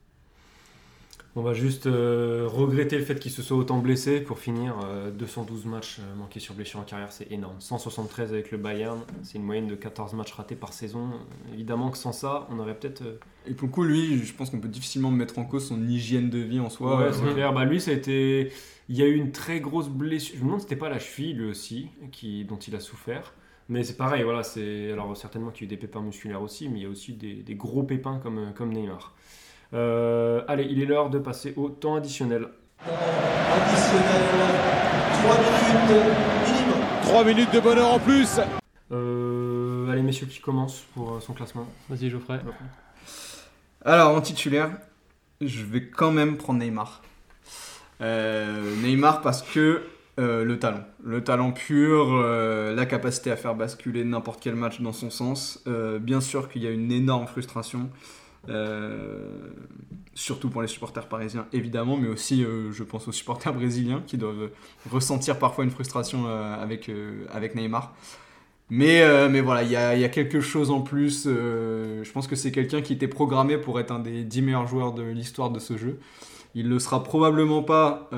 S2: On va juste euh, regretter le fait qu'il se soit autant blessé pour finir. 212 euh, matchs euh, manqués sur blessure en carrière, c'est énorme. 173 avec le Bayern, c'est une moyenne de 14 matchs ratés par saison. Évidemment que sans ça, on aurait peut-être.
S4: Et pour le coup, lui, je pense qu'on peut difficilement mettre en cause son hygiène de vie en soi.
S2: Ouais, c'est clair. Bah, lui, ça a été. Il y a eu une très grosse blessure. Je me demande si c'était pas la cheville, lui aussi, qui... dont il a souffert. Mais c'est pareil, voilà, c'est alors certainement qu'il y a eu des pépins musculaires aussi, mais il y a aussi des, des gros pépins comme, comme Neymar. Euh, allez, il est l'heure de passer au temps additionnel.
S7: Additionnel, 3 minutes minimum.
S6: 3 minutes de bonheur en plus.
S2: Euh, allez, messieurs, qui commence pour euh, son classement
S5: Vas-y, Geoffrey.
S4: Alors, en titulaire, je vais quand même prendre Neymar. Neymar parce que le talent. Le talent pur, la capacité à faire basculer n'importe quel match dans son sens. bien sûr qu'il y a une énorme frustration. Euh, surtout pour les supporters parisiens évidemment, mais aussi euh, je pense aux supporters [LAUGHS] brésiliens qui doivent ressentir parfois une frustration euh, avec, avec Neymar. Mais, mais voilà, il y a, quelque chose en plus. je pense que c'est quelqu'un qui était programmé pour être un des 10 meilleurs joueurs de l'histoire de ce jeu. Il ne sera probablement pas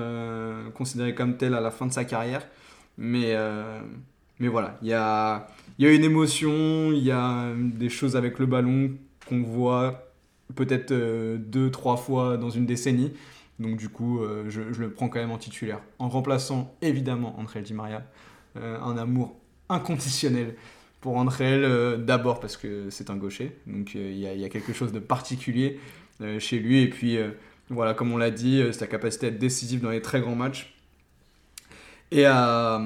S4: considéré comme tel à la fin de sa carrière. Mais, mais voilà, il y a, y a une émotion, il y a des choses avec le ballon qu'on voit peut-être euh, deux, trois fois dans une décennie. Donc du coup, euh, je, le prends quand même en titulaire. En remplaçant évidemment André Di Maria. Euh, un amour inconditionnel pour André, d'abord parce que c'est un gaucher. Donc il y, a quelque chose de particulier chez lui. Et puis voilà, comme on l'a dit, sa capacité à être décisif dans les très grands matchs. Et à,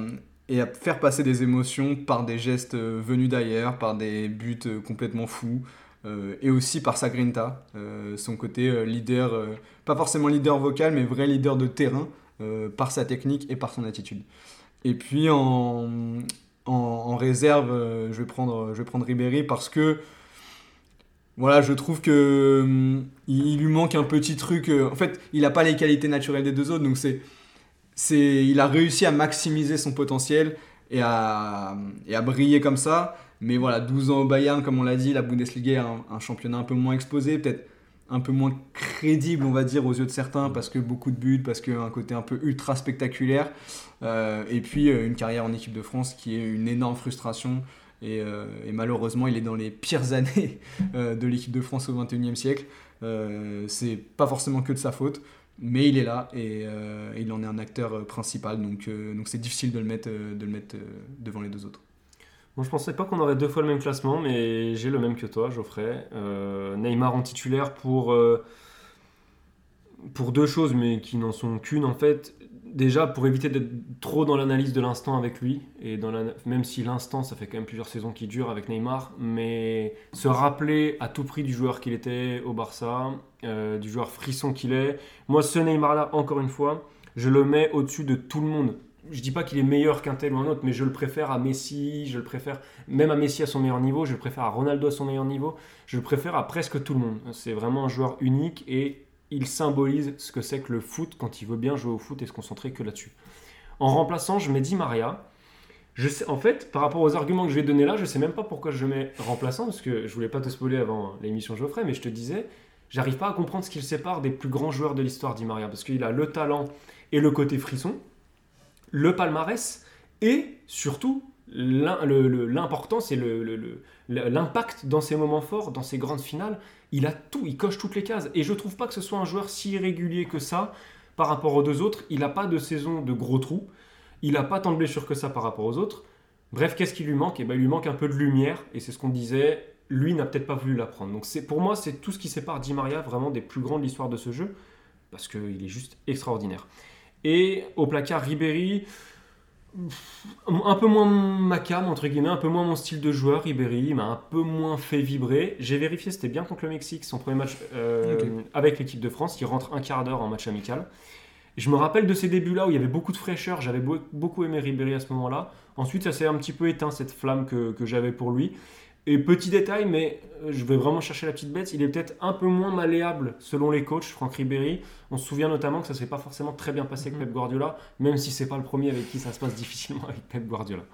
S4: et à faire passer des émotions par des gestes venus d'ailleurs, par des buts complètement fous. Euh, et aussi par sa grinta, euh, son côté euh, leader, pas forcément leader vocal, mais vrai leader de terrain, par sa technique et par son attitude. Et puis en, réserve, je, vais prendre, je vais prendre Ribéry parce que voilà, je trouve que il, lui manque un petit truc. en fait, il n'a pas les qualités naturelles des deux autres, donc c'est, c'est, il a réussi à maximiser son potentiel et à, et à briller comme ça. Mais voilà, 12 ans au Bayern, comme on l'a dit, la Bundesliga est un, championnat un peu moins exposé, peut-être un peu moins crédible, on va dire, aux yeux de certains, parce que beaucoup de buts, parce qu'un côté un peu ultra spectaculaire. Euh, et puis euh, une carrière en équipe de France qui est une énorme frustration. Et, euh, malheureusement, il est dans les pires [LAUGHS] années de l'équipe de France au 21e siècle. c'est pas forcément que de sa faute, mais il est là et, il en est un acteur principal. Donc donc c'est difficile de le mettre, de le mettre devant les deux autres.
S2: Bon, je pensais pas qu'on aurait deux fois le même classement, mais j'ai le même que toi, Geoffrey. Euh, Neymar en titulaire pour, euh, pour deux choses, mais qui n'en sont qu'une en fait. Déjà, pour éviter d'être trop dans l'analyse de l'instant avec lui, et même si l'instant, ça fait quand même plusieurs saisons qui durent avec Neymar, mais se rappeler à tout prix du joueur qu'il était au Barça, euh, du joueur frisson qu'il est. Moi, ce Neymar-là, encore une fois, je le mets au-dessus de tout le monde je dis pas qu'il est meilleur qu'un tel ou un autre, mais je le préfère à Messi, je le préfère même à Messi à son meilleur niveau, je le préfère à Ronaldo à son meilleur niveau, je le préfère à presque tout le monde. C'est vraiment un joueur unique et il symbolise ce que c'est que le foot quand il veut bien jouer au foot et se concentrer que là-dessus. En remplaçant, je mets Di Maria Je sais, en fait, par rapport aux arguments que je vais donner là, je sais même pas pourquoi je mets remplaçant, parce que je voulais pas te spoiler avant l'émission Geoffrey, mais je te disais, j'arrive pas à comprendre ce qui le sépare des plus grands joueurs de l'histoire Di Maria, parce qu'il a le talent et le côté frisson, le palmarès, et surtout l'importance et l'impact dans ses moments forts, dans ses grandes finales. Il a tout, il coche toutes les cases. Et je trouve pas que ce soit un joueur si irrégulier que ça par rapport aux deux autres. Il n'a pas de saison de gros trous. Il n'a pas tant de blessures que ça par rapport aux autres. Bref, qu'est-ce qui lui manque? Eh ben, Il lui manque un peu de lumière, et c'est ce qu'on disait. Lui n'a peut-être pas voulu la prendre. Donc pour moi, c'est tout ce qui sépare Di Maria vraiment des plus grands de l'histoire de ce jeu, parce qu'il est juste extraordinaire. Et au placard Ribéry, un peu moins ma cam, entre guillemets, un peu moins mon style de joueur, Ribéry, il m'a un peu moins fait vibrer. J'ai vérifié, c'était bien contre le Mexique, son premier match euh, avec l'équipe de France, il rentre un quart d'heure en match amical. Je me rappelle de ces débuts-là où il y avait beaucoup de fraîcheur, j'avais beaucoup aimé Ribéry à ce moment-là. Ensuite, ça s'est un petit peu éteint, cette flamme que, que j'avais pour lui. Et petit détail, mais euh, je vais vraiment chercher la petite bête, il est peut-être un peu moins malléable selon les coachs, Franck Ribéry. On se souvient notamment que ça ne s'est pas forcément très bien passé avec mhm. Pep Guardiola, même si c'est pas le premier avec qui ça se passe [LAUGHS] difficilement avec Pep Guardiola.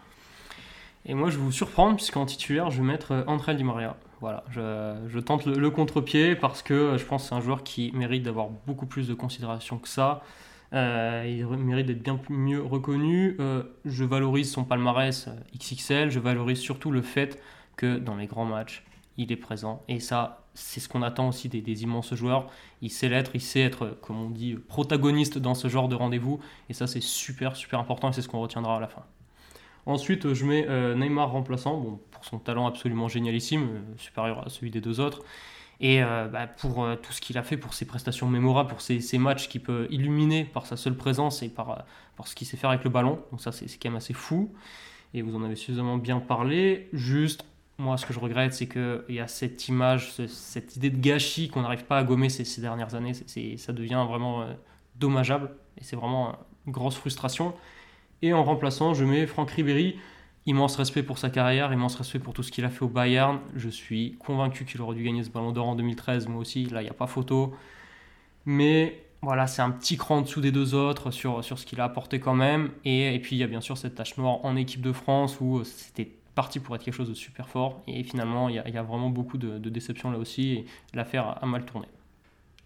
S5: Et moi, je vais vous surprendre, puisqu'en titulaire, je vais mettre euh, André Di Maria. Voilà, je, tente le, contre-pied parce que euh, je pense que c'est un joueur qui mérite d'avoir beaucoup plus de considération que ça. Euh, il mérite d'être bien mieux reconnu. Euh, je valorise son palmarès XXL. Je valorise surtout le fait que dans les grands matchs, il est présent. Et ça, c'est ce qu'on attend aussi des, immenses joueurs. Il sait l'être, il sait être, comme on dit, protagoniste dans ce genre de rendez-vous. Et ça, c'est super, super important et c'est ce qu'on retiendra à la fin. Ensuite, je mets Neymar remplaçant, bon, pour son talent absolument génialissime, supérieur à celui des deux autres. Et euh, bah, pour euh, tout ce qu'il a fait, pour ses prestations mémorables, pour ses, matchs qu'il peut illuminer par sa seule présence et par, euh, par ce qu'il sait faire avec le ballon. Donc ça, c'est quand même assez fou. Et vous en avez suffisamment bien parlé. Juste, moi, ce que je regrette, c'est qu'il y a cette image, cette idée de gâchis qu'on n'arrive pas à gommer ces, dernières années. ça devient vraiment dommageable. Et c'est vraiment une grosse frustration. Et en remplaçant, je mets Franck Ribéry immense respect pour sa carrière, immense respect pour tout ce qu'il a fait au Bayern. Je suis convaincu qu'il aurait dû gagner ce ballon d'or en 2013, moi aussi, là il n'y a pas photo. Mais voilà, c'est un petit cran en dessous des deux autres sur, sur ce qu'il a apporté quand même. Et, et puis il y a bien sûr cette tâche noire en équipe de France où c'était parti pour être quelque chose de super fort. Et finalement, il y a, il y a vraiment beaucoup de, de déceptions là aussi. Et l'affaire a mal tourné.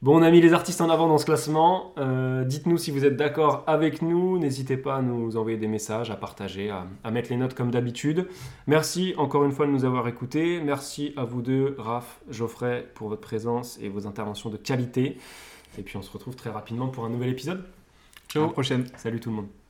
S2: Bon, on a mis les artistes en avant dans ce classement. Euh, dites-nous si vous êtes d'accord avec nous. N'hésitez pas à nous envoyer des messages, à partager, à, mettre les notes comme d'habitude. Merci encore une fois de nous avoir écoutés. Merci à vous deux, Raph, Geoffrey, pour votre présence et vos interventions de qualité. Et puis on se retrouve très rapidement pour un nouvel épisode.
S4: Ciao. À la prochaine.
S2: Salut tout le monde.